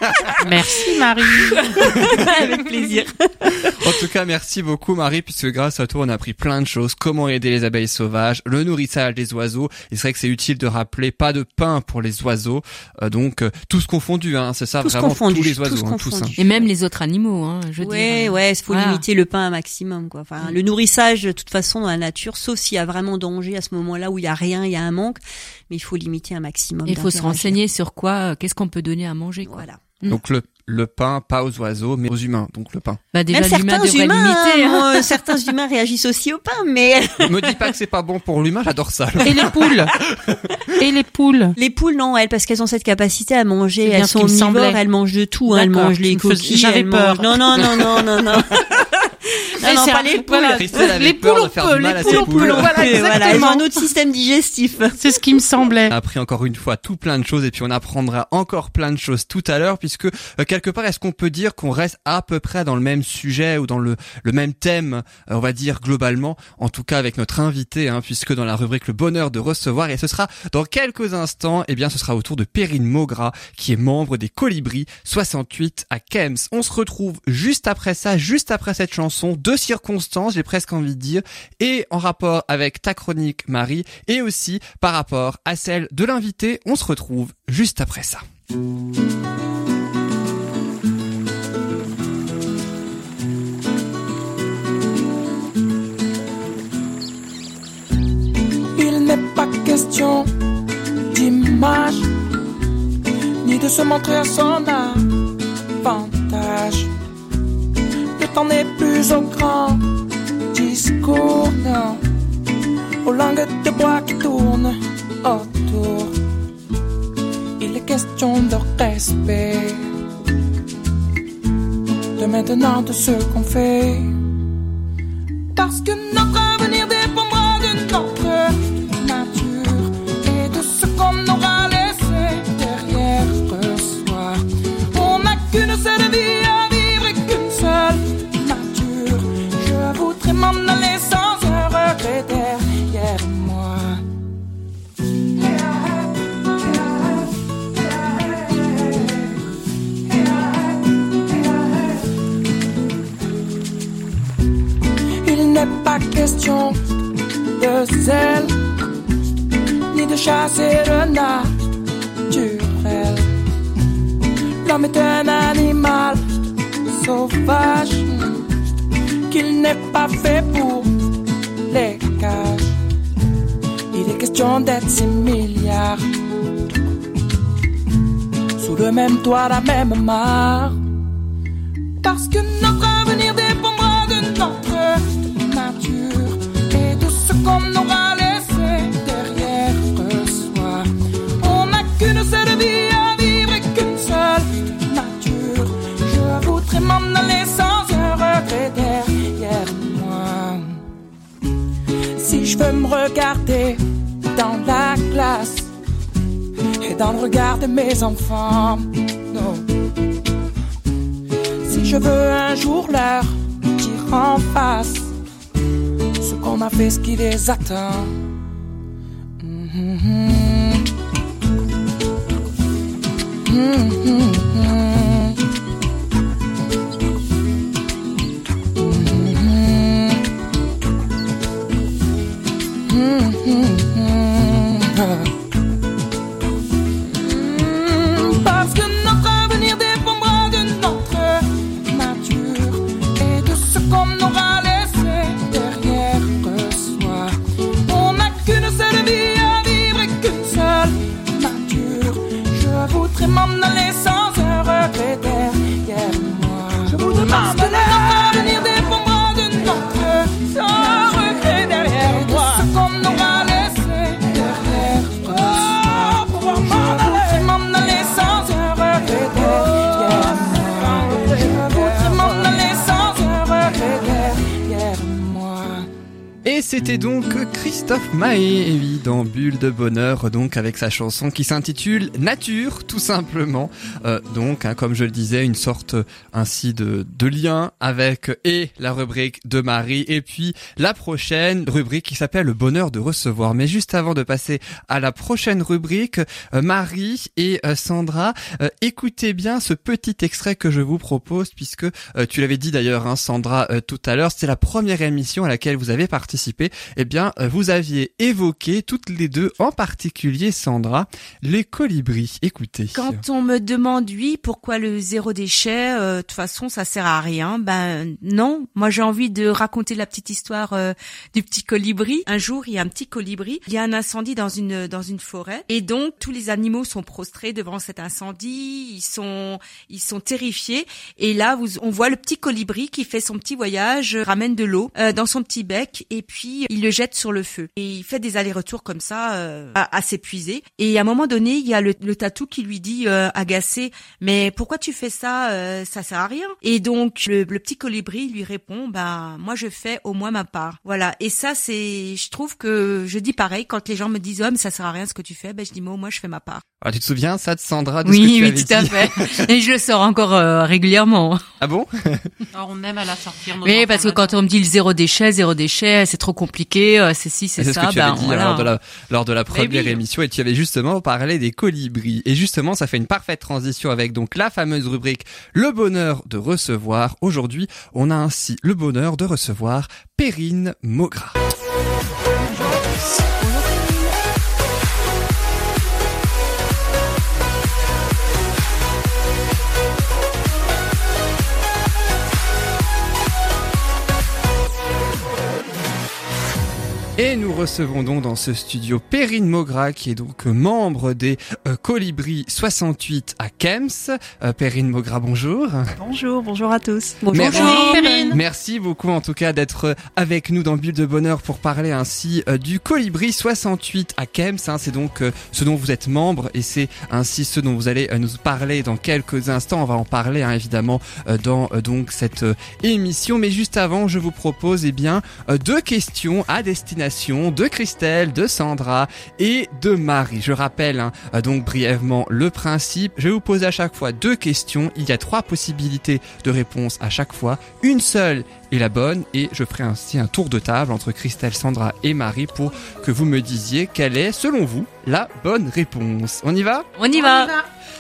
D: Merci Marie.
E: Avec plaisir.
B: En tout cas, merci beaucoup Marie, puisque grâce à toi, on a appris plein de choses. Comment aider les abeilles sauvages, le nourrissage des oiseaux. C'est vrai que c'est utile de rappeler pas de pain pour les oiseaux. Euh, donc, euh, tous confondus, hein, c'est ça,
E: Tous
B: vraiment
E: confondus,
B: tous les
E: tous
B: oiseaux, hein, tous.
E: confondus.
C: Et même les autres animaux, hein, je veux
E: ouais,
C: dire.
E: ouais, il faut limiter le pain un maximum, quoi. Enfin, le nourrissage, de toute façon, dans la nature, sauf s'il y a vraiment danger à ce moment-là où il y a rien, il y a un manque, mais il faut limiter un maximum.
C: Il faut se renseigner sur quoi, euh, qu'est-ce qu'on peut donner à manger, quoi.
E: Voilà.
B: Donc le, le pain, pas aux oiseaux, mais aux humains. Donc le pain.
C: Bah, déjà,
E: Même certains humains,
C: limiter,
E: hein,
C: hein.
E: moi, certains humains réagissent aussi au pain, mais
B: Me dis pas que c'est pas bon pour l'humain, j'adore ça.
D: Et les poules. Et les poules.
E: les poules, non, elles, parce qu'elles ont cette capacité à manger, elles sont omnivores, elles mangent de tout, hein, elles mangent les coquilles,
D: j'avais peur.
E: mangent- Non, non, non, non, non, non. Non, non, pas les poules.
D: voilà. Les poules on peut, les poules on
B: poules.
D: peut, Voilà,
E: Voilà, elles ont
D: exactement.
E: un autre système digestif.
D: C'est ce qui me semblait.
B: On a appris encore une fois tout plein de choses et puis on apprendra encore plein de choses tout à l'heure puisque euh, quelque part est-ce qu'on peut dire qu'on reste à peu près dans le même sujet ou dans le, le même thème euh, on va dire globalement? En tout cas avec notre invité hein, puisque dans la rubrique le bonheur de recevoir et ce sera dans quelques instants et bien ce sera au tour de Perrine Maugra qui est membre des Colibris 68 à Kems. On se retrouve juste après ça, juste après cette chanson, deux circonstances j'ai presque envie de dire et en rapport avec ta chronique Marie et aussi par rapport à celle de l'invité. On se retrouve juste après ça.
F: Il n'est pas question d'image, ni de se montrer à son avantage. Temps n'est plus au grand discours, non, aux langues de bois qui tournent autour. Il est question de respect, de maintenant de ce qu'on fait. Parce que notre avenir dépendra de notre nature et de ce qu'on m'en aller sans un regret derrière moi. Il n'est pas question de zèle, ni de chasser le naturel. L'homme est un animal sauvage, qu'il n'est pas fait pour les cages. Il est question d'être six milliards, sous le même toit, la même mare. Parce que notre avenir dépendra de notre nature et de ce qu'on aura regarder dans la glace et dans le regard de mes enfants. Si je veux un jour leur dire en face ce qu'on a fait, ce qui les attend. Mhm. Mhm. Mhm.
B: C'était donc Christophe Mahé, et oui, dans Bulle de Bonheur, donc avec sa chanson qui s'intitule Nature, tout simplement. Euh, donc, hein, comme je le disais, une sorte euh, ainsi de, lien avec et la rubrique de Marie, et puis la prochaine rubrique qui s'appelle Le bonheur de recevoir. Mais juste avant de passer à la prochaine rubrique, euh, Marie et Sandra, écoutez bien ce petit extrait que je vous propose, puisque tu l'avais dit d'ailleurs, hein, Sandra, tout à l'heure, c'est la première émission à laquelle vous avez participé. Eh bien, euh, vous aviez évoqué toutes les deux, en particulier Sandra, les colibris. Écoutez.
C: Quand on me demande oui, pourquoi le zéro déchet, euh, de toute façon ça sert à rien. Ben non, moi j'ai envie de raconter la petite histoire euh, du petit colibri. Un jour, il y a un petit colibri, il y a un incendie dans une dans une forêt et donc tous les animaux sont prostrés devant cet incendie, ils sont ils sont terrifiés et là vous, on voit le petit colibri qui fait son petit voyage, euh, ramène de l'eau euh, dans son petit bec et puis il le jette sur le feu. Et il fait des allers-retours comme ça euh, à, à s'épuiser. Et à un moment donné il y a le, le tatou qui lui dit euh, agacé mais pourquoi tu fais ça euh, ça sert à rien? Et donc le, le petit colibri lui répond ben moi je fais au moins ma part voilà. Et ça c'est je trouve que je dis pareil quand les gens me disent oh mais ça sert à rien ce que tu fais ben je dis moi au moins je fais ma part
B: Ah, tu te souviens ça de Sandra de ce que
C: oui
B: tu
C: oui
B: avais
C: tout à fait. Et je le sors encore euh, régulièrement.
B: Ah bon?
D: Alors, on aime à la sortir.
C: oui parce que quand on me dit le zéro déchet zéro déchet c'est trop compliqué euh, c'est si c'est
B: C'est
C: ça
B: ce que tu
C: ben
B: avais dit
C: voilà
B: lors de la, lors de la première
C: oui.
B: émission et tu avais justement parlé des colibris. Et justement, ça fait une parfaite transition avec donc la fameuse rubrique Le bonheur de recevoir. Aujourd'hui, on a ainsi le bonheur de recevoir Perrine Mogra. Et nous recevons donc dans ce studio Perrine Mogra, qui est donc membre des euh, Colibris 68 à Kems. Euh, Perrine Mogra, bonjour.
G: Bonjour, bonjour à tous.
B: Merci.
D: Perrine.
B: Merci beaucoup en tout cas d'être euh, avec nous dans Bulle de Bonheur pour parler ainsi euh, du Colibri 68 à Kems. hein. c'est donc ce dont vous êtes membre et c'est ainsi ce dont vous allez nous parler dans quelques instants. On va en parler hein, évidemment euh, dans euh, donc cette émission. Mais juste avant, je vous propose eh bien deux questions à destination de Christelle, de Sandra et de Marie. Je rappelle hein, euh, donc brièvement le principe. Je vais vous poser à chaque fois deux questions. Il y a trois possibilités de réponse à chaque fois. Une seule est la bonne et je ferai ainsi un tour de table entre Christelle, Sandra et Marie pour que vous me disiez quelle est, selon vous, la bonne réponse. On y va
C: on y va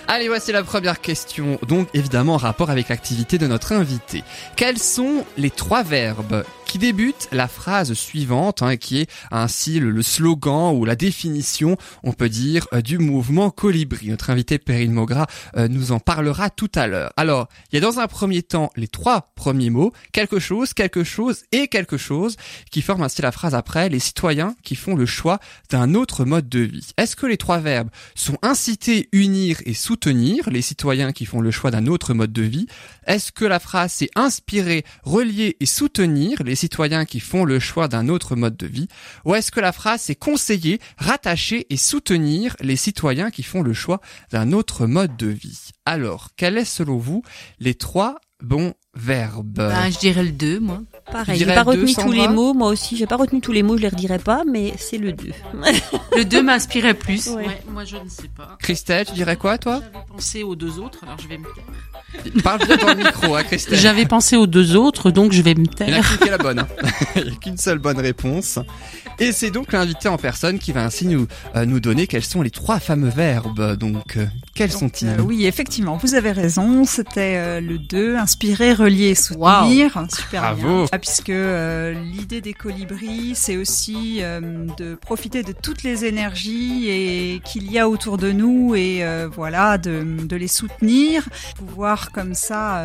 B: Allez, voici la première question, donc évidemment en rapport avec l'activité de notre invité. Quels sont les trois verbes qui débutent la phrase suivante, hein, qui est ainsi le, le slogan ou la définition, on peut dire, euh, du mouvement Colibri Notre invité Perrine Mogra euh, nous en parlera tout à l'heure. Alors, il y a dans un premier temps les trois premiers mots, quelque chose, quelque chose et quelque chose, qui forment ainsi la phrase après, les citoyens qui font le choix d'un autre mode de vie. Est-ce que les trois verbes sont inciter, unir et soutenir les citoyens qui font le choix d'un autre mode de vie? Est-ce que la phrase c'est inspirer, relier et soutenir les citoyens qui font le choix d'un autre mode de vie? Ou est-ce que la phrase c'est conseiller, rattacher et soutenir les citoyens qui font le choix d'un autre mode de vie? Alors, quel est selon vous les trois bons verbes?
C: Ben, je dirais le 2 moi
E: Pareil, j'ai pas retenu tous les mots, moi aussi, j'ai pas retenu tous les mots, je les redirai pas, mais c'est le 2.
C: le 2 m'inspirait plus
E: Ouais.
D: Ouais, moi je ne sais pas.
B: Christelle, tu dirais quoi toi?
D: J'avais pensé aux deux autres, alors je vais me taire.
B: Parle bien dans le micro, hein, Christelle.
D: J'avais pensé aux deux autres, donc je vais me
B: Il n'y en a
D: taire.
B: qu'une qui est la bonne. hein. Il n'y a qu'une seule bonne réponse. Et c'est donc l'invité en personne qui va ainsi nous, euh, nous donner quels sont les trois fameux verbes. Donc, euh, quels sont-ils
G: euh, Oui, effectivement, vous avez raison. C'était euh, le 2, inspirer, relier, soutenir. Super
B: Bravo.
G: bien. Ah, puisque euh, l'idée des colibris, c'est aussi de profiter de toutes les énergies et qu'il y a autour de nous et voilà, de, de les soutenir, pouvoir comme ça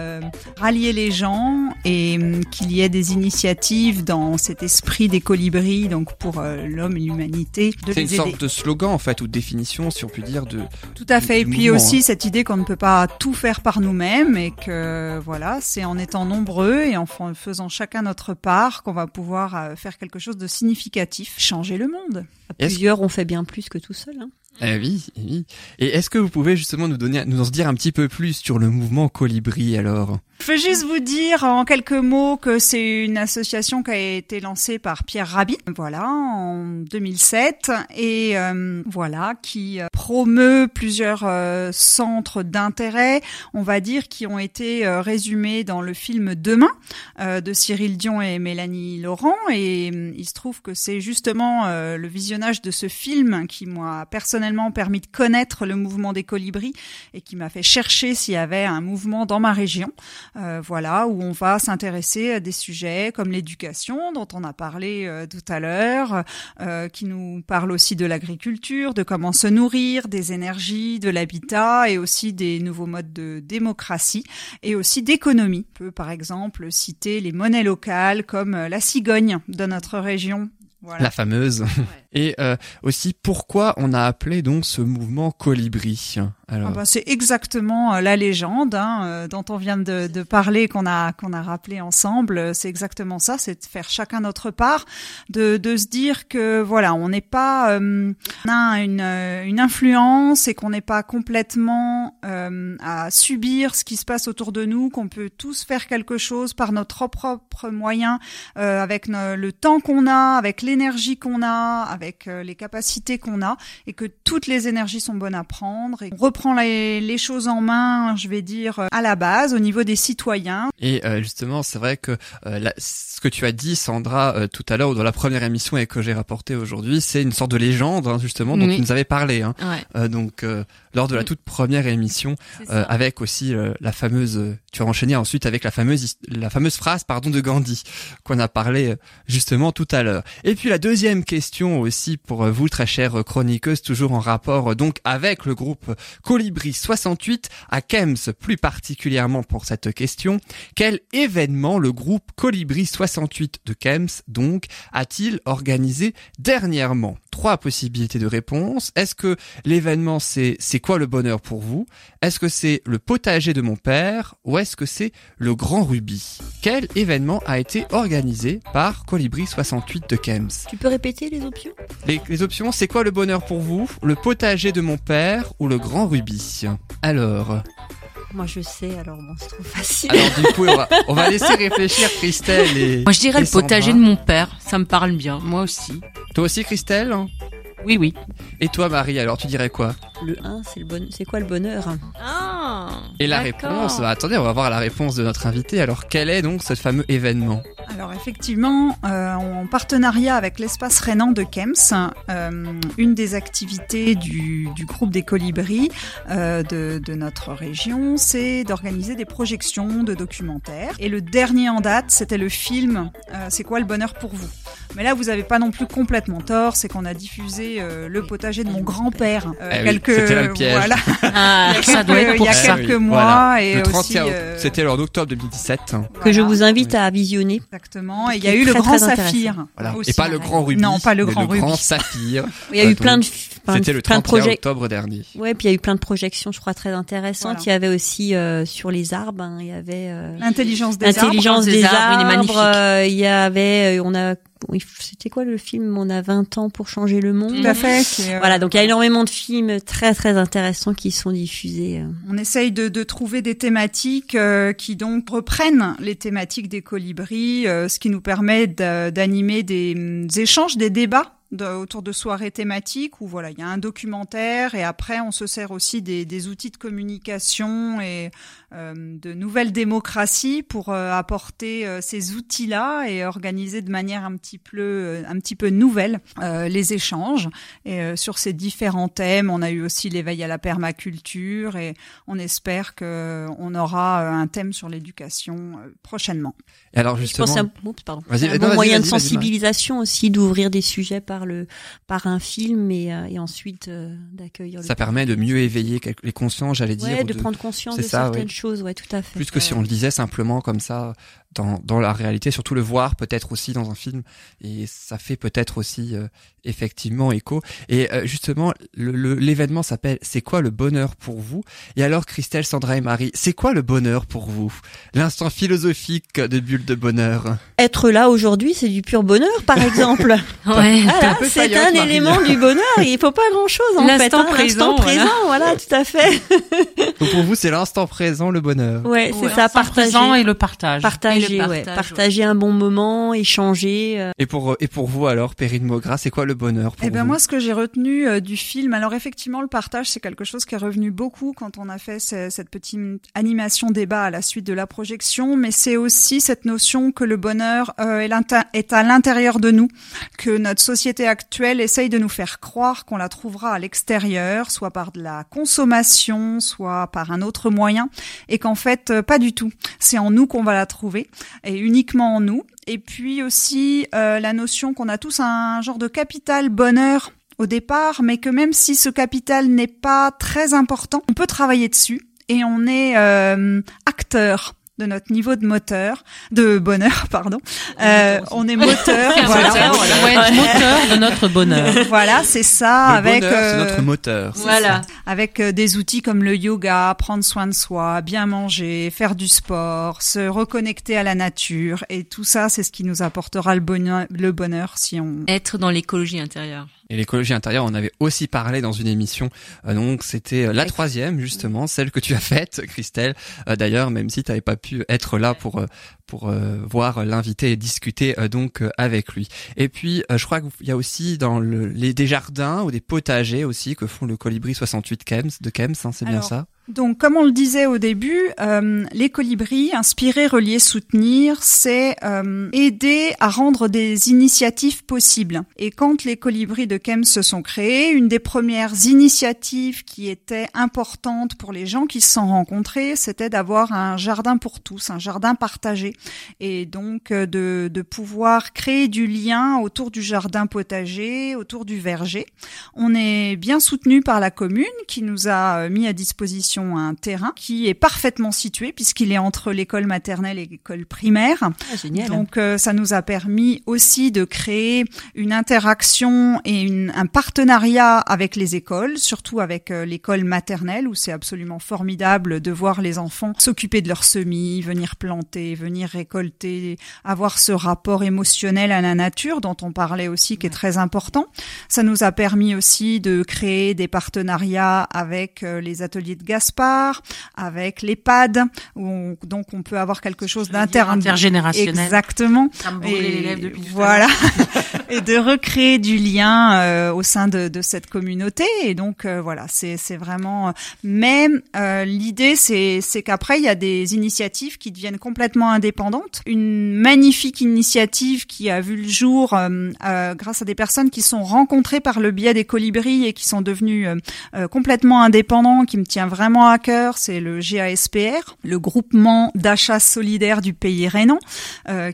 G: rallier les gens et hum, qu'il y ait des initiatives dans cet esprit des colibris, donc pour l'homme et l'humanité
B: C'est une
G: aider.
B: sorte de slogan en fait ou de définition, si on peut dire, de.
G: Tout à fait. Et
B: du
G: puis aussi cette idée qu'on ne peut pas tout faire par nous-mêmes et que voilà, c'est en étant nombreux et en fa- faisant chacun notre part qu'on va pouvoir euh, faire quelque chose de significatif, changer le monde.
E: À plusieurs, on fait bien plus que tout seul. Hein.
B: Eh oui, eh oui. Et est-ce que vous pouvez justement nous donner, nous en dire un petit peu plus sur le mouvement Colibri alors?
G: Je veux juste vous dire en quelques mots que c'est une association qui a été lancée par Pierre Rabhi, voilà, en 2007, et euh, voilà, qui euh, promeut plusieurs euh, centres d'intérêt, on va dire, qui ont été euh, résumés dans le film Demain euh, de Cyril Dion et Mélanie Laurent, et euh, il se trouve que c'est justement euh, le visionnage de ce film qui m'a personnellement permis de connaître le mouvement des colibris et qui m'a fait chercher s'il y avait un mouvement dans ma région. Euh, voilà, où on va s'intéresser à des sujets comme l'éducation, dont on a parlé euh, tout à l'heure, euh, qui nous parle aussi de l'agriculture, de comment se nourrir, des énergies, de l'habitat et aussi des nouveaux modes de démocratie et aussi d'économie. On peut par exemple citer les monnaies locales comme euh, la cigogne de notre région. Voilà.
B: La fameuse. Et euh, aussi, pourquoi on a appelé donc ce mouvement Colibri? Alors,
G: Ah bah, c'est exactement euh, la légende hein, euh, dont on vient de, de parler, qu'on a qu'on a rappelé ensemble. C'est exactement ça, c'est de faire chacun notre part, de, de se dire que voilà, on n'est pas, euh, on a une, euh, une influence et qu'on n'est pas complètement euh, à subir ce qui se passe autour de nous, qu'on peut tous faire quelque chose par notre propre moyen, euh, avec le temps qu'on a, avec l'énergie qu'on a, euh, les capacités qu'on a, et que toutes les énergies sont bonnes à prendre. Et on reprend les, les choses en main, je vais dire, euh, à la base, au niveau des citoyens.
B: Et euh, justement, c'est vrai que euh, la- ce que tu as dit, Sandra, euh, tout à l'heure, ou dans la première émission et que j'ai rapporté aujourd'hui, c'est une sorte de légende, hein, justement, dont
C: Oui.
B: tu nous avais parlé. Hein.
C: Ouais,
B: Euh, donc, euh, lors de la
C: Mm.
B: toute première émission, euh, avec aussi euh, la fameuse, euh, tu as enchaîné ensuite avec la fameuse, la fameuse phrase, pardon, de Gandhi, qu'on a parlé euh, justement tout à l'heure. Et puis la deuxième question aussi pour euh, vous, très chère chroniqueuse, toujours en rapport donc avec le groupe Colibri 68 à Kems, plus particulièrement pour cette question. Quel événement le groupe Colibri 68 de Kems, donc, a-t-il organisé dernièrement? Trois possibilités de réponse. Est-ce que l'événement c'est c'est quoi le bonheur pour vous? Est-ce que c'est le potager de mon père ou est-ce que c'est le grand rubis? Quel événement a été organisé par Colibri 68 de Kems?
E: Tu peux répéter les options?
B: Les, les options, c'est quoi le bonheur pour vous? Le potager de mon père ou le grand rubis? Alors,
E: Moi, je sais, alors bon, c'est trop facile.
B: alors du coup, on va, on va laisser réfléchir Christelle et
C: Moi, je dirais le potager de mon père. Ça me parle bien. Moi aussi.
B: Toi aussi, Christelle
D: Oui, oui.
B: Et toi, Marie, alors tu dirais quoi?
E: Le 1, c'est le bon... c'est quoi le bonheur?
C: Ah.
B: Et la réponse, bah, attendez, on va voir la réponse de notre invité. Alors, quel est donc ce fameux événement?
G: Alors effectivement, euh, en partenariat avec l'espace Rénan de Kems, euh, une des activités du, du groupe des colibris euh, de, de notre région, c'est d'organiser des projections de documentaires. Et le dernier en date, c'était le film euh, C'est quoi le bonheur pour vous? Mais là, vous n'avez pas non plus complètement tort, c'est qu'on a diffusé euh, le potager de mon grand-père. euh,
B: Eh oui,
G: quelques
B: c'était là le piège.
G: voilà,
C: Ah,
G: il y a
C: ça doit
G: quelques-
C: être pour
G: il y a
C: ça.
G: quelques
B: oui,
G: mois
B: voilà.
G: et
B: le
G: aussi
B: 31
G: euh,
B: C'était en octobre 2017.
E: Que je vous invite
B: Oui.
E: à visionner.
G: Exactement. Et il y a eu le grand saphir.
B: Voilà.
G: aussi.
B: Et pas le grand rubis.
G: Non, pas le grand
B: le grand
G: rubis.
B: saphir.
E: Il y a eu plein de,
B: donc,
E: plein de-
B: C'était le
E: plein de
B: 31
E: projets.
B: octobre dernier.
E: Ouais, puis il y a eu plein de projections, je crois, très intéressantes.
G: Voilà.
E: Il y avait aussi euh, sur les arbres, hein, il y avait euh,
G: L'intelligence des arbres.
E: l'intelligence
C: des
E: des
C: arbres, il est
E: arbres.
C: magnifique.
E: euh, il y avait, on a, c'était quoi le film On a 20 ans pour changer le monde.
G: Tout à fait. euh,
E: Voilà, donc il y a énormément de films très très intéressants qui sont diffusés. euh.
G: On essaye de, de trouver des thématiques euh, qui donc reprennent les thématiques des colibris, euh, ce qui nous permet d'animer des, hum, échanges, des débats de- autour de soirées thématiques où voilà il y a un documentaire et après on se sert aussi des, des outils de communication et euh, de nouvelles démocraties pour euh, apporter euh, ces outils-là et organiser de manière un petit peu un petit peu nouvelle euh, les échanges et euh, sur ces différents thèmes on a eu aussi l'éveil à la permaculture et on espère que on aura un thème sur l'éducation euh, prochainement.
B: Et alors
E: Je
B: justement,
E: pense c'est un, oups, pardon. Un bon moyen de sensibilisation aussi, d'ouvrir des sujets par par le par un film et, euh, et ensuite euh, d'accueillir. le
B: Ça permet de mieux éveiller les consciences, j'allais dire.
E: Ouais,
B: ou
E: de, prendre conscience de
B: ça,
E: certaines choses, ouais, tout à fait.
B: Plus que si on le disait simplement comme ça dans, dans la réalité, surtout le voir peut-être aussi dans un film, et ça fait peut-être aussi euh, effectivement écho. Et euh, justement, le- le- l'événement s'appelle C'est quoi le bonheur pour vous? Et alors Christelle, Sandra et Marie, c'est quoi le bonheur pour vous? L'instant philosophique de Bulle de bonheur.
E: Être là aujourd'hui, c'est du pur bonheur, par exemple.
C: Ouais.
E: Voilà, c'est un
B: Marie.
E: élément du bonheur. Il faut pas grand chose en fait.
C: L'instant
E: hein,
C: présent,
E: L'instant présent, voilà, tout à fait.
B: Donc pour vous, c'est l'instant présent, le bonheur.
E: Ouais, c'est
D: Ouais,
E: ça,
D: l'instant
E: partager.
D: présent et le partage.
E: Partager, Ouais, partager un bon moment, échanger. euh,
B: Et pour et pour vous alors, Perrine Maugras, c'est quoi le bonheur pour
G: Eh ben moi, ce que j'ai retenu euh, du film, alors effectivement, le partage, c'est quelque chose qui est revenu beaucoup quand on a fait ce- cette petite animation débat à la suite de la projection, mais c'est aussi cette notion que le bonheur euh, est, à l'intérieur de nous, que notre société actuelle essaye de nous faire croire qu'on la trouvera à l'extérieur, soit par de la consommation, soit par un autre moyen, et qu'en fait, euh, pas du tout. C'est en nous qu'on va la trouver, et uniquement en nous. Et puis aussi euh, la notion qu'on a tous un genre de capital bonheur au départ, mais que même si ce capital n'est pas très important, on peut travailler dessus et on est euh, acteur de notre niveau de moteur, de bonheur, pardon. Euh, on est moteur, voilà.
D: Va être moteur de notre bonheur.
G: Voilà, c'est ça,
B: Le
G: avec
B: bonheur, c'est
G: euh,
B: notre moteur.
C: Voilà.
G: avec euh, des outils comme le yoga, prendre soin de soi, bien manger, faire du sport, se reconnecter à la nature, et tout ça, c'est ce qui nous apportera le bonheur, le bonheur si on
C: Être dans l'écologie intérieure.
B: Et l'écologie intérieure, on avait aussi parlé dans une émission. Euh, donc c'était euh, la troisième justement, celle que tu as faite, Christelle. Euh, D'ailleurs, même si tu n'avais pas pu être là pour pour euh, voir l'invité et discuter euh, donc euh, avec lui. Et puis, euh, je crois qu'il y a aussi dans le, les des jardins ou des potagers aussi que font le Colibri 68 Kems de Kems, hein, c'est bien ça?
G: Donc, comme on le disait au début, euh, les colibris, inspirer, relier, soutenir, c'est euh, aider à rendre des initiatives possibles. Et quand les colibris de Kems se sont créés, une des premières initiatives qui était importante pour les gens qui se sont rencontrés, c'était d'avoir un jardin pour tous, un jardin partagé, et donc euh, de, de pouvoir créer du lien autour du jardin potager, autour du verger. On est bien soutenu par la commune qui nous a euh, mis à disposition un terrain qui est parfaitement situé puisqu'il est entre l'école maternelle et l'école primaire.
E: ah, génial.
G: Donc euh, ça nous a permis aussi de créer une interaction et une- un partenariat avec les écoles, surtout avec euh, l'école maternelle où c'est absolument formidable de voir les enfants s'occuper de leurs semis, venir planter, venir récolter, avoir ce rapport émotionnel à la nature dont on parlait aussi qui est très important. Ça nous a permis aussi de créer des partenariats avec euh, les ateliers de Gaspard, avec l'EHPAD où on- donc on peut avoir quelque chose d'inter
D: intergénérationnel.
G: Exactement.
D: Ça me brûlait les lèvres depuis tout à
G: voilà. et de recréer du lien euh, au sein de, de cette communauté. Et donc euh, voilà, c'est vraiment. Mais euh, l'idée, c'est qu'après il y a des initiatives qui deviennent complètement indépendantes. Une magnifique initiative qui a vu le jour euh, euh, grâce à des personnes qui sont rencontrées par le biais des colibris et qui sont devenues euh, complètement indépendants, qui me tient vraiment à cœur, c'est le GASPR, le groupement d'achat solidaire du pays rhénan,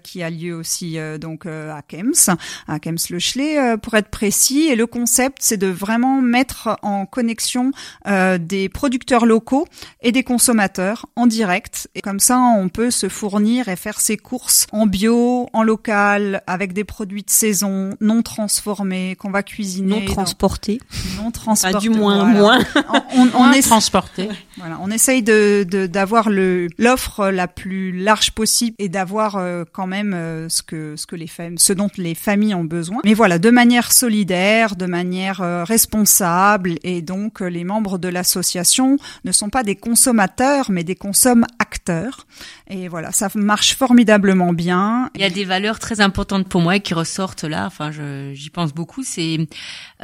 G: qui a lieu aussi donc à Kems, Kems-le-Chelet euh, pour être précis. Et le concept, c'est de vraiment mettre en connexion euh, des producteurs locaux et des consommateurs en direct. Et comme ça, on peut se fournir et faire ses courses en bio, en local, avec des produits de saison, non transformés, qu'on va cuisiner.
E: non
G: dans-
E: transporté.
G: non transportés.
E: Du moins,
G: voilà.
E: moins.
G: On, on, essaie-
D: transporté.
G: voilà, on essaye de de- d'avoir le l'offre la plus large possible et d'avoir euh, quand même euh, ce que ce que les femmes, ce dont les familles ont besoin. Mais voilà, de manière solidaire, de manière euh, responsable et donc euh, les membres de l'association ne sont pas des consommateurs mais des consommes acteurs. Et voilà, ça marche formidablement bien.
C: Il y a des valeurs très importantes pour moi qui ressortent là. Enfin, j'y pense beaucoup. C'est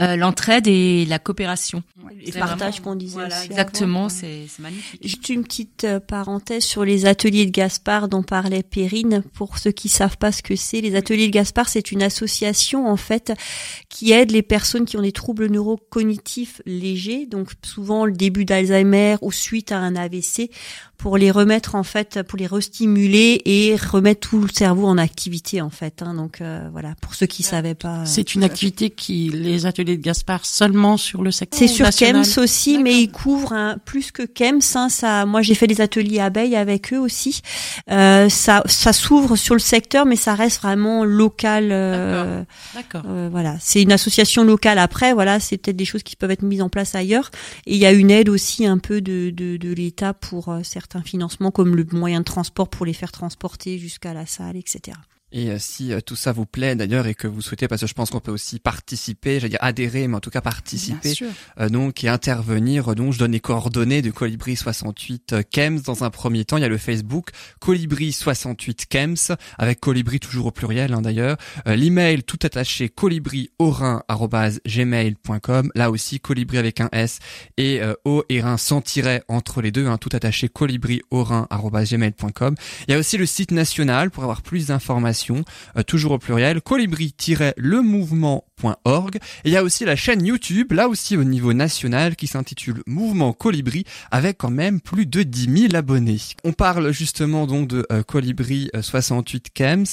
C: euh, l'entraide et la coopération.
E: Et
C: C'est
E: partage qu'on disait
C: Voilà,
E: aussi
C: exactement. C'est c'est magnifique.
E: Juste une petite euh, parenthèse sur les ateliers de Gaspard dont parlait Perrine. Pour ceux qui savent pas ce que c'est, les ateliers de Gaspard, c'est une association en fait qui aide les personnes qui ont des troubles neurocognitifs légers, donc souvent le début d'Alzheimer ou suite à un AVC, pour les remettre en fait, pour les restimuler et remettre tout le cerveau en activité en fait. hein. donc euh, voilà, pour ceux qui savaient pas. euh,
D: C'est une activité qui, les ateliers de Gaspard, seulement sur le secteur
E: C'est sur
D: national.
E: Kems aussi, mais ils couvrent un- plus que Kems. Hein, ça, moi, j'ai fait des ateliers abeilles avec eux aussi. Euh, ça, ça s'ouvre sur le secteur, mais ça reste vraiment local. euh,
D: D'accord.
E: euh, voilà, c'est une association locale. Après, voilà, c'est peut-être des choses qui peuvent être mises en place ailleurs. Et il y a une aide aussi un peu de, de, de l'État pour euh, certains financements, comme le moyen de transport pour les faire transporter jusqu'à la salle, etc.
B: Et euh, si euh, tout ça vous plaît d'ailleurs et que vous souhaitez, parce que je pense qu'on peut aussi participer, j'allais dire adhérer, mais en tout cas participer, euh, donc et intervenir. Donc je donne les coordonnées de Colibri 68 euh, Kems dans un premier temps. Il y a le Facebook Colibri 68 Kems avec Colibri toujours au pluriel hein, d'ailleurs. Euh, L'email tout attaché colibriorin@gmail.com. Là aussi Colibri avec un S et euh, O et Rhin sans tiret entre les deux, hein, tout attaché colibriorin@gmail.com. Il y a aussi le site national pour avoir plus d'informations, euh, toujours au pluriel, colibri-lemouvement.org. Et il y a aussi la chaîne YouTube, là aussi au niveau national, qui s'intitule Mouvement Colibri, avec quand même plus de 10 000 abonnés. On parle justement donc de euh, Colibri euh, 68 Kems.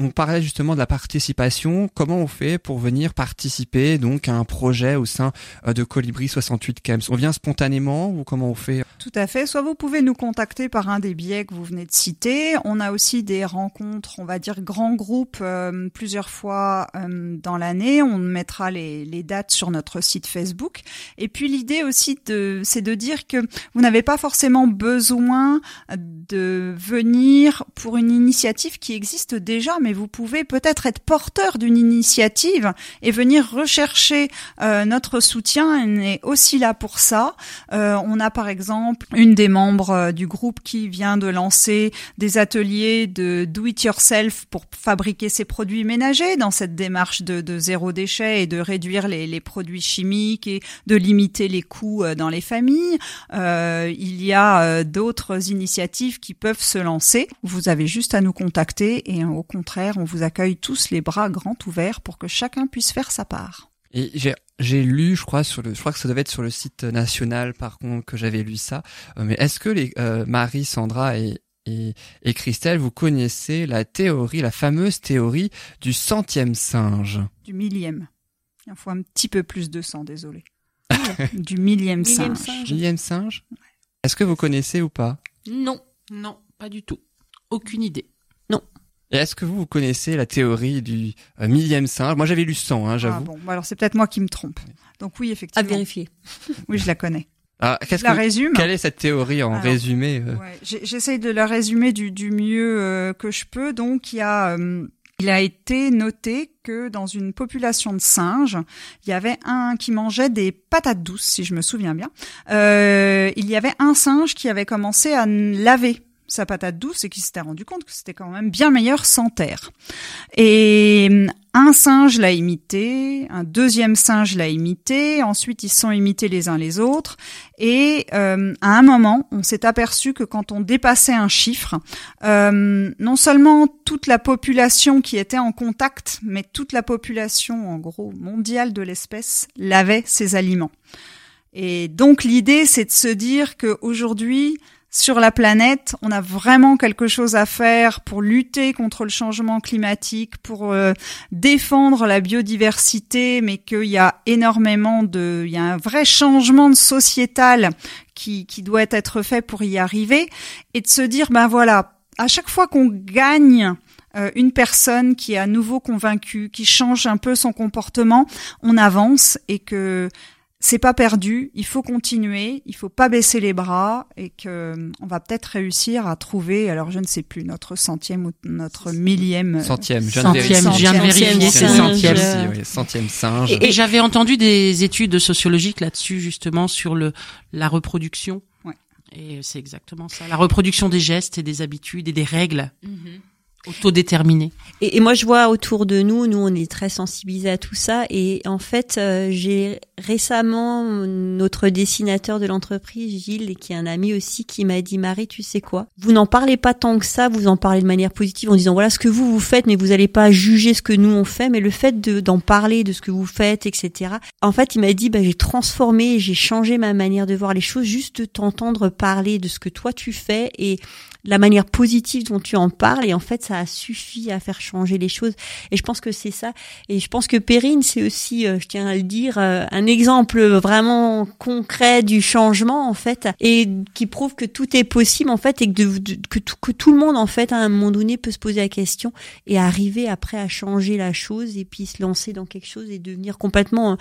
B: On parlait justement de la participation. Comment on fait pour venir participer donc à un projet au sein euh, de Colibri 68 Kems? On vient spontanément ou comment on fait?
G: Tout à fait. Soit vous pouvez nous contacter par un des biais que vous venez de citer. On a aussi des rencontres, on va dire grands groupes, euh, plusieurs fois euh, dans l'année. On mettra les, les dates sur notre site Facebook. Et puis l'idée aussi, c'est de dire que vous n'avez pas forcément besoin de venir pour une initiative qui existe déjà, mais vous pouvez peut-être être porteur d'une initiative et venir rechercher euh, notre soutien. On est aussi là pour ça. Euh, on a par exemple une des membres euh, du groupe qui vient de lancer des ateliers de do it yourself pour fabriquer ses produits ménagers dans cette démarche de, de zéro déchet et de réduire les, les produits chimiques et de limiter les coûts euh, dans les familles. Euh, il y a euh, d'autres initiatives qui peuvent se lancer. Vous avez juste à nous contacter et au contraire, on vous accueille tous les bras grands ouverts pour que chacun puisse faire sa part.
B: Et j'ai j'ai lu, je crois sur le, je crois que ça devait être sur le site national par contre que j'avais lu ça. Euh, mais est-ce que les euh, Marie, Sandra et, et et Christelle, vous connaissez la théorie, la fameuse théorie du centième singe?
G: Du millième. Il faut un petit peu plus de sang, désolé. du millième,
E: Millième
G: singe.
E: singe.
B: Millième singe? Est-ce que vous connaissez ou pas?
D: Non, non, pas du tout. Aucune idée.
B: Et est-ce que vous, vous connaissez la théorie du euh, millième singe? Moi, j'avais lu 100, hein,
G: Ah
B: j'avoue.
G: bon, bah alors c'est peut-être moi qui me trompe. Donc oui,
E: À
G: effectivement.
E: vérifier.
G: Oui, je la connais.
B: Ah,
G: Je
B: qu'est-ce
G: la
B: que,
G: résume.
B: quelle est cette théorie en
G: Alors,
B: résumé euh?
G: Ouais, J'essaye de la résumer du, du mieux euh, que je peux. Donc, il y a, euh, il a été noté que dans une population de singes, il y avait un qui mangeait des patates douces, si je me souviens bien. Euh, il y avait un singe qui avait commencé à laver sa patate douce et qui s'était rendu compte que c'était quand même bien meilleur sans terre. Et euh, un singe l'a imité, un deuxième singe l'a imité, ensuite ils sont imités les uns les autres, et euh, à un moment, on s'est aperçu que quand on dépassait un chiffre, euh, non seulement toute la population qui était en contact, mais toute la population, en gros, mondiale de l'espèce, lavait ses aliments. Et donc l'idée, c'est de se dire qu'aujourd'hui, sur la planète, on a vraiment quelque chose à faire pour lutter contre le changement climatique, pour euh, défendre la biodiversité, mais qu'il y a énormément de, il y a un vrai changement de sociétal qui, qui doit être fait pour y arriver, et de se dire, ben voilà, à chaque fois qu'on gagne euh, une personne qui est à nouveau convaincue, qui change un peu son comportement, on avance et que c'est pas perdu, il faut continuer, il faut pas baisser les bras et que on va peut-être réussir à trouver, alors je ne sais plus, notre centième ou notre millième. euh,
B: Centième, je viens de
D: Centième, je viens de vérifier,
E: c'est
B: Centième,
E: centième.
B: centième singe.
D: Et, et j'avais entendu des études sociologiques là-dessus, justement, sur le la reproduction.
G: Ouais.
D: Et c'est exactement ça. La reproduction des gestes et des habitudes et des règles Autodéterminé.
E: Et, et moi, je vois autour de nous, nous, on est très sensibilisés à tout ça. Et en fait, euh, j'ai récemment notre dessinateur de l'entreprise, Gilles, qui est un ami aussi, qui m'a dit Marie, tu sais quoi? Vous n'en parlez pas tant que ça. Vous en parlez de manière positive en disant voilà ce que vous vous faites, mais vous n'allez pas juger ce que nous on fait. Mais le fait de d'en parler de ce que vous faites, etc. En fait, il m'a dit bah, j'ai transformé, j'ai changé ma manière de voir les choses juste de t'entendre parler de ce que toi tu fais et la manière positive dont tu en parles et en fait a suffi à faire changer les choses. Et je pense que c'est ça. Et je pense que Perrine c'est aussi euh, je tiens à le dire euh, un exemple vraiment concret du changement en fait et qui prouve que tout est possible en fait et que, tout, que tout le monde en fait à un moment donné peut se poser la question et arriver après à changer la chose et puis se lancer dans quelque chose et devenir complètement euh,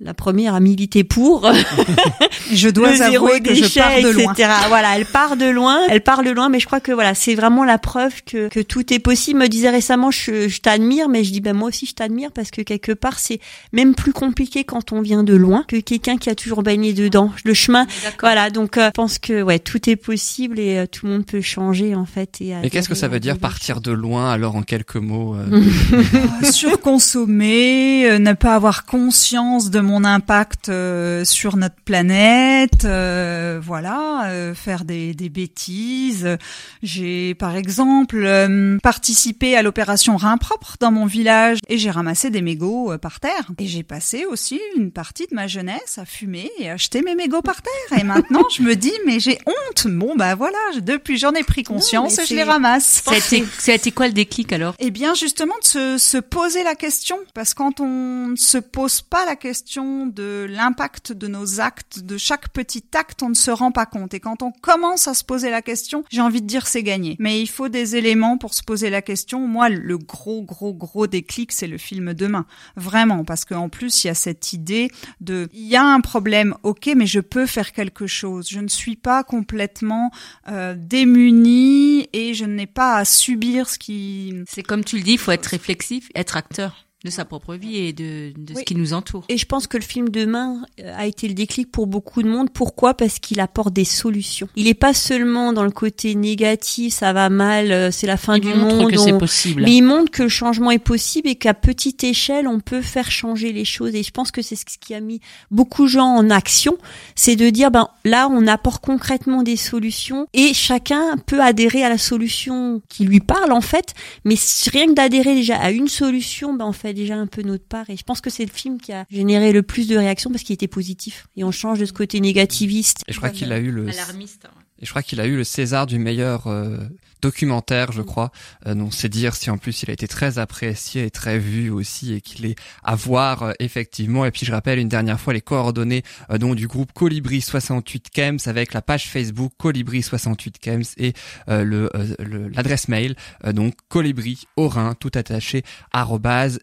E: la première à militer pour
G: Je dois
E: le zéro
G: avouer que je pars de loin.
E: etc. Voilà, elle part de loin, elle part de loin, mais je crois que voilà, c'est vraiment la preuve que, que tout est possible. Me disait récemment, je, je t'admire, mais je dis ben moi aussi je t'admire parce que quelque part c'est même plus compliqué quand on vient de loin que quelqu'un qui a toujours baigné dedans. Le chemin, voilà. Donc euh, je pense que ouais, tout est possible et euh, tout le monde peut changer en fait. Et,
B: Et qu'est-ce que ça veut dire partir de loin alors en quelques mots euh,
G: Euh, surconsommer, euh, ne pas avoir conscience de mon impact euh, sur notre planète, euh, voilà, euh, faire des, des bêtises. J'ai par exemple euh, participé à l'opération Rein propre dans mon village et j'ai ramassé des mégots par terre. Et j'ai passé aussi une partie de ma jeunesse à fumer et à acheter mes mégots par terre. Et maintenant je me dis mais j'ai honte. Bon bah voilà, depuis j'en ai pris conscience et je les ramasse.
C: Ça a, été, ça a été quoi le déclic alors?
G: Eh bien, justement, de se, se poser la question, parce que quand on ne se pose pas la question de l'impact de nos actes, de chaque petit acte, on ne se rend pas compte. Et quand on commence à se poser la question, j'ai envie de dire c'est gagné. Mais il faut des éléments pour se poser la question. Moi, le gros, gros, gros déclic, c'est le film Demain. Vraiment, parce qu'en plus, il y a cette idée de, il y a un problème, ok, mais je peux faire quelque chose. Je ne suis pas complètement euh, démunie et je n'ai pas à subir ce qui
C: C'est comme tu le dis, il faut être réflexif, être acteur de sa propre vie et de, de
E: Oui.
C: ce qui nous entoure.
E: Et je pense que le film Demain euh, a été le déclic pour beaucoup de monde. Pourquoi? Parce qu'il apporte des solutions. Il est pas seulement dans le côté négatif, ça va mal, euh, c'est la fin
D: Il
E: du
D: montre
E: monde.
D: que c'est possible.
E: Mais il montre que le changement est possible et qu'à petite échelle, on peut faire changer les choses. Et je pense que c'est ce qui a mis beaucoup de gens en action, c'est de dire, ben là, on apporte concrètement des solutions et chacun peut adhérer à la solution qui lui parle en fait. Mais rien que d'adhérer déjà à une solution, ben on fait déjà un peu notre part. Et je pense que c'est le film qui a généré le plus de réactions parce qu'il était positif. Et on change de ce côté négativiste.
B: Et je crois qu'il a eu le
C: Alarmiste. hein.
B: Et je crois qu'il a eu le César du meilleur euh, documentaire, je crois. Euh, donc c'est dire si en plus il a été très apprécié et très vu aussi et qu'il est à voir euh, effectivement. Et puis je rappelle une dernière fois les coordonnées euh, donc du groupe Colibri 68 Kems avec la page Facebook Colibri 68 Kems et euh, le euh, le- l'adresse mail euh, donc colibri orin tout attaché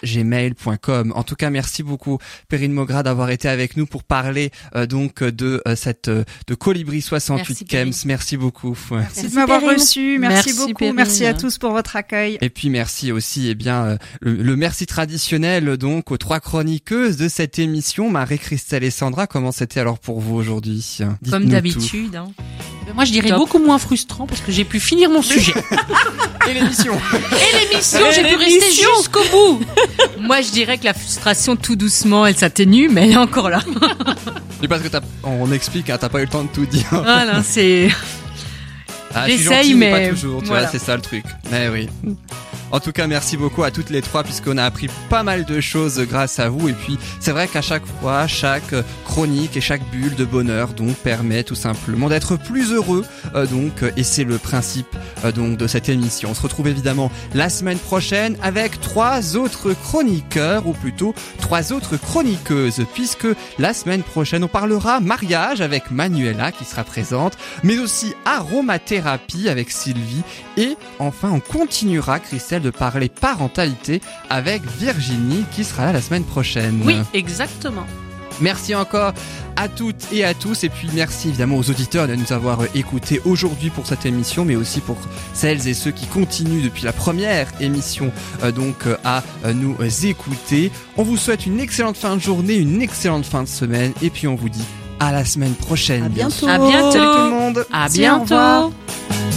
B: gmail.com. En tout cas merci beaucoup Perrine Mogra d'avoir été avec nous pour parler euh, donc de euh, cette de Colibri 68
C: Merci,
B: Kems. Merci beaucoup.
G: Merci,
E: Merci,
G: de m'avoir reçu. Merci,
D: Merci,
G: beaucoup. Merci à tous pour votre accueil.
B: Et puis merci aussi, eh bien, euh, le, le merci traditionnel donc aux trois chroniqueuses de cette émission, Marie-Christelle et Sandra. Comment c'était alors pour vous aujourd'hui?
C: Comme d'habitude. Hein.
D: Moi, je dirais
C: Top.
D: beaucoup moins frustrant parce que j'ai pu finir mon sujet.
B: Et l'émission.
D: Et l'émission, j'ai pu rester jusqu'au bout.
C: Moi, je dirais que la frustration, tout doucement, elle s'atténue, mais elle est encore là.
B: C'est parce que t'as, on explique, hein, t'as pas eu le temps de tout dire.
C: Voilà, c'est.
B: Ah, je suis
C: J'essaye,
B: gentil, mais
C: mais
B: pas toujours, tu
C: voilà.
B: vois, c'est ça le truc. Mais oui. En tout cas, merci beaucoup à toutes les trois puisqu'on a appris pas mal de choses grâce à vous. Et puis, c'est vrai qu'à chaque fois, chaque chronique et chaque bulle de bonheur donc permet tout simplement d'être plus heureux. Euh, donc, euh, et c'est le principe euh, donc de cette émission. On se retrouve évidemment la semaine prochaine avec trois autres chroniqueurs ou plutôt trois autres chroniqueuses puisque la semaine prochaine on parlera mariage avec Manuela qui sera présente mais aussi aromathérapie avec Sylvie et enfin on continuera Christelle de parler parentalité avec Virginie qui sera là la semaine prochaine.
D: Oui, exactement.
B: Merci encore à toutes et à tous et puis merci évidemment aux auditeurs de nous avoir écoutés aujourd'hui pour cette émission mais aussi pour celles et ceux qui continuent depuis la première émission euh, donc euh, à euh, nous écouter. On vous souhaite une excellente fin de journée, une excellente fin de semaine et puis on vous dit à la semaine prochaine.
E: À
B: bien
E: bientôt.
B: sûr.
C: À bientôt.
B: Salut tout le monde.
D: À
G: Merci, au revoir.
D: bientôt.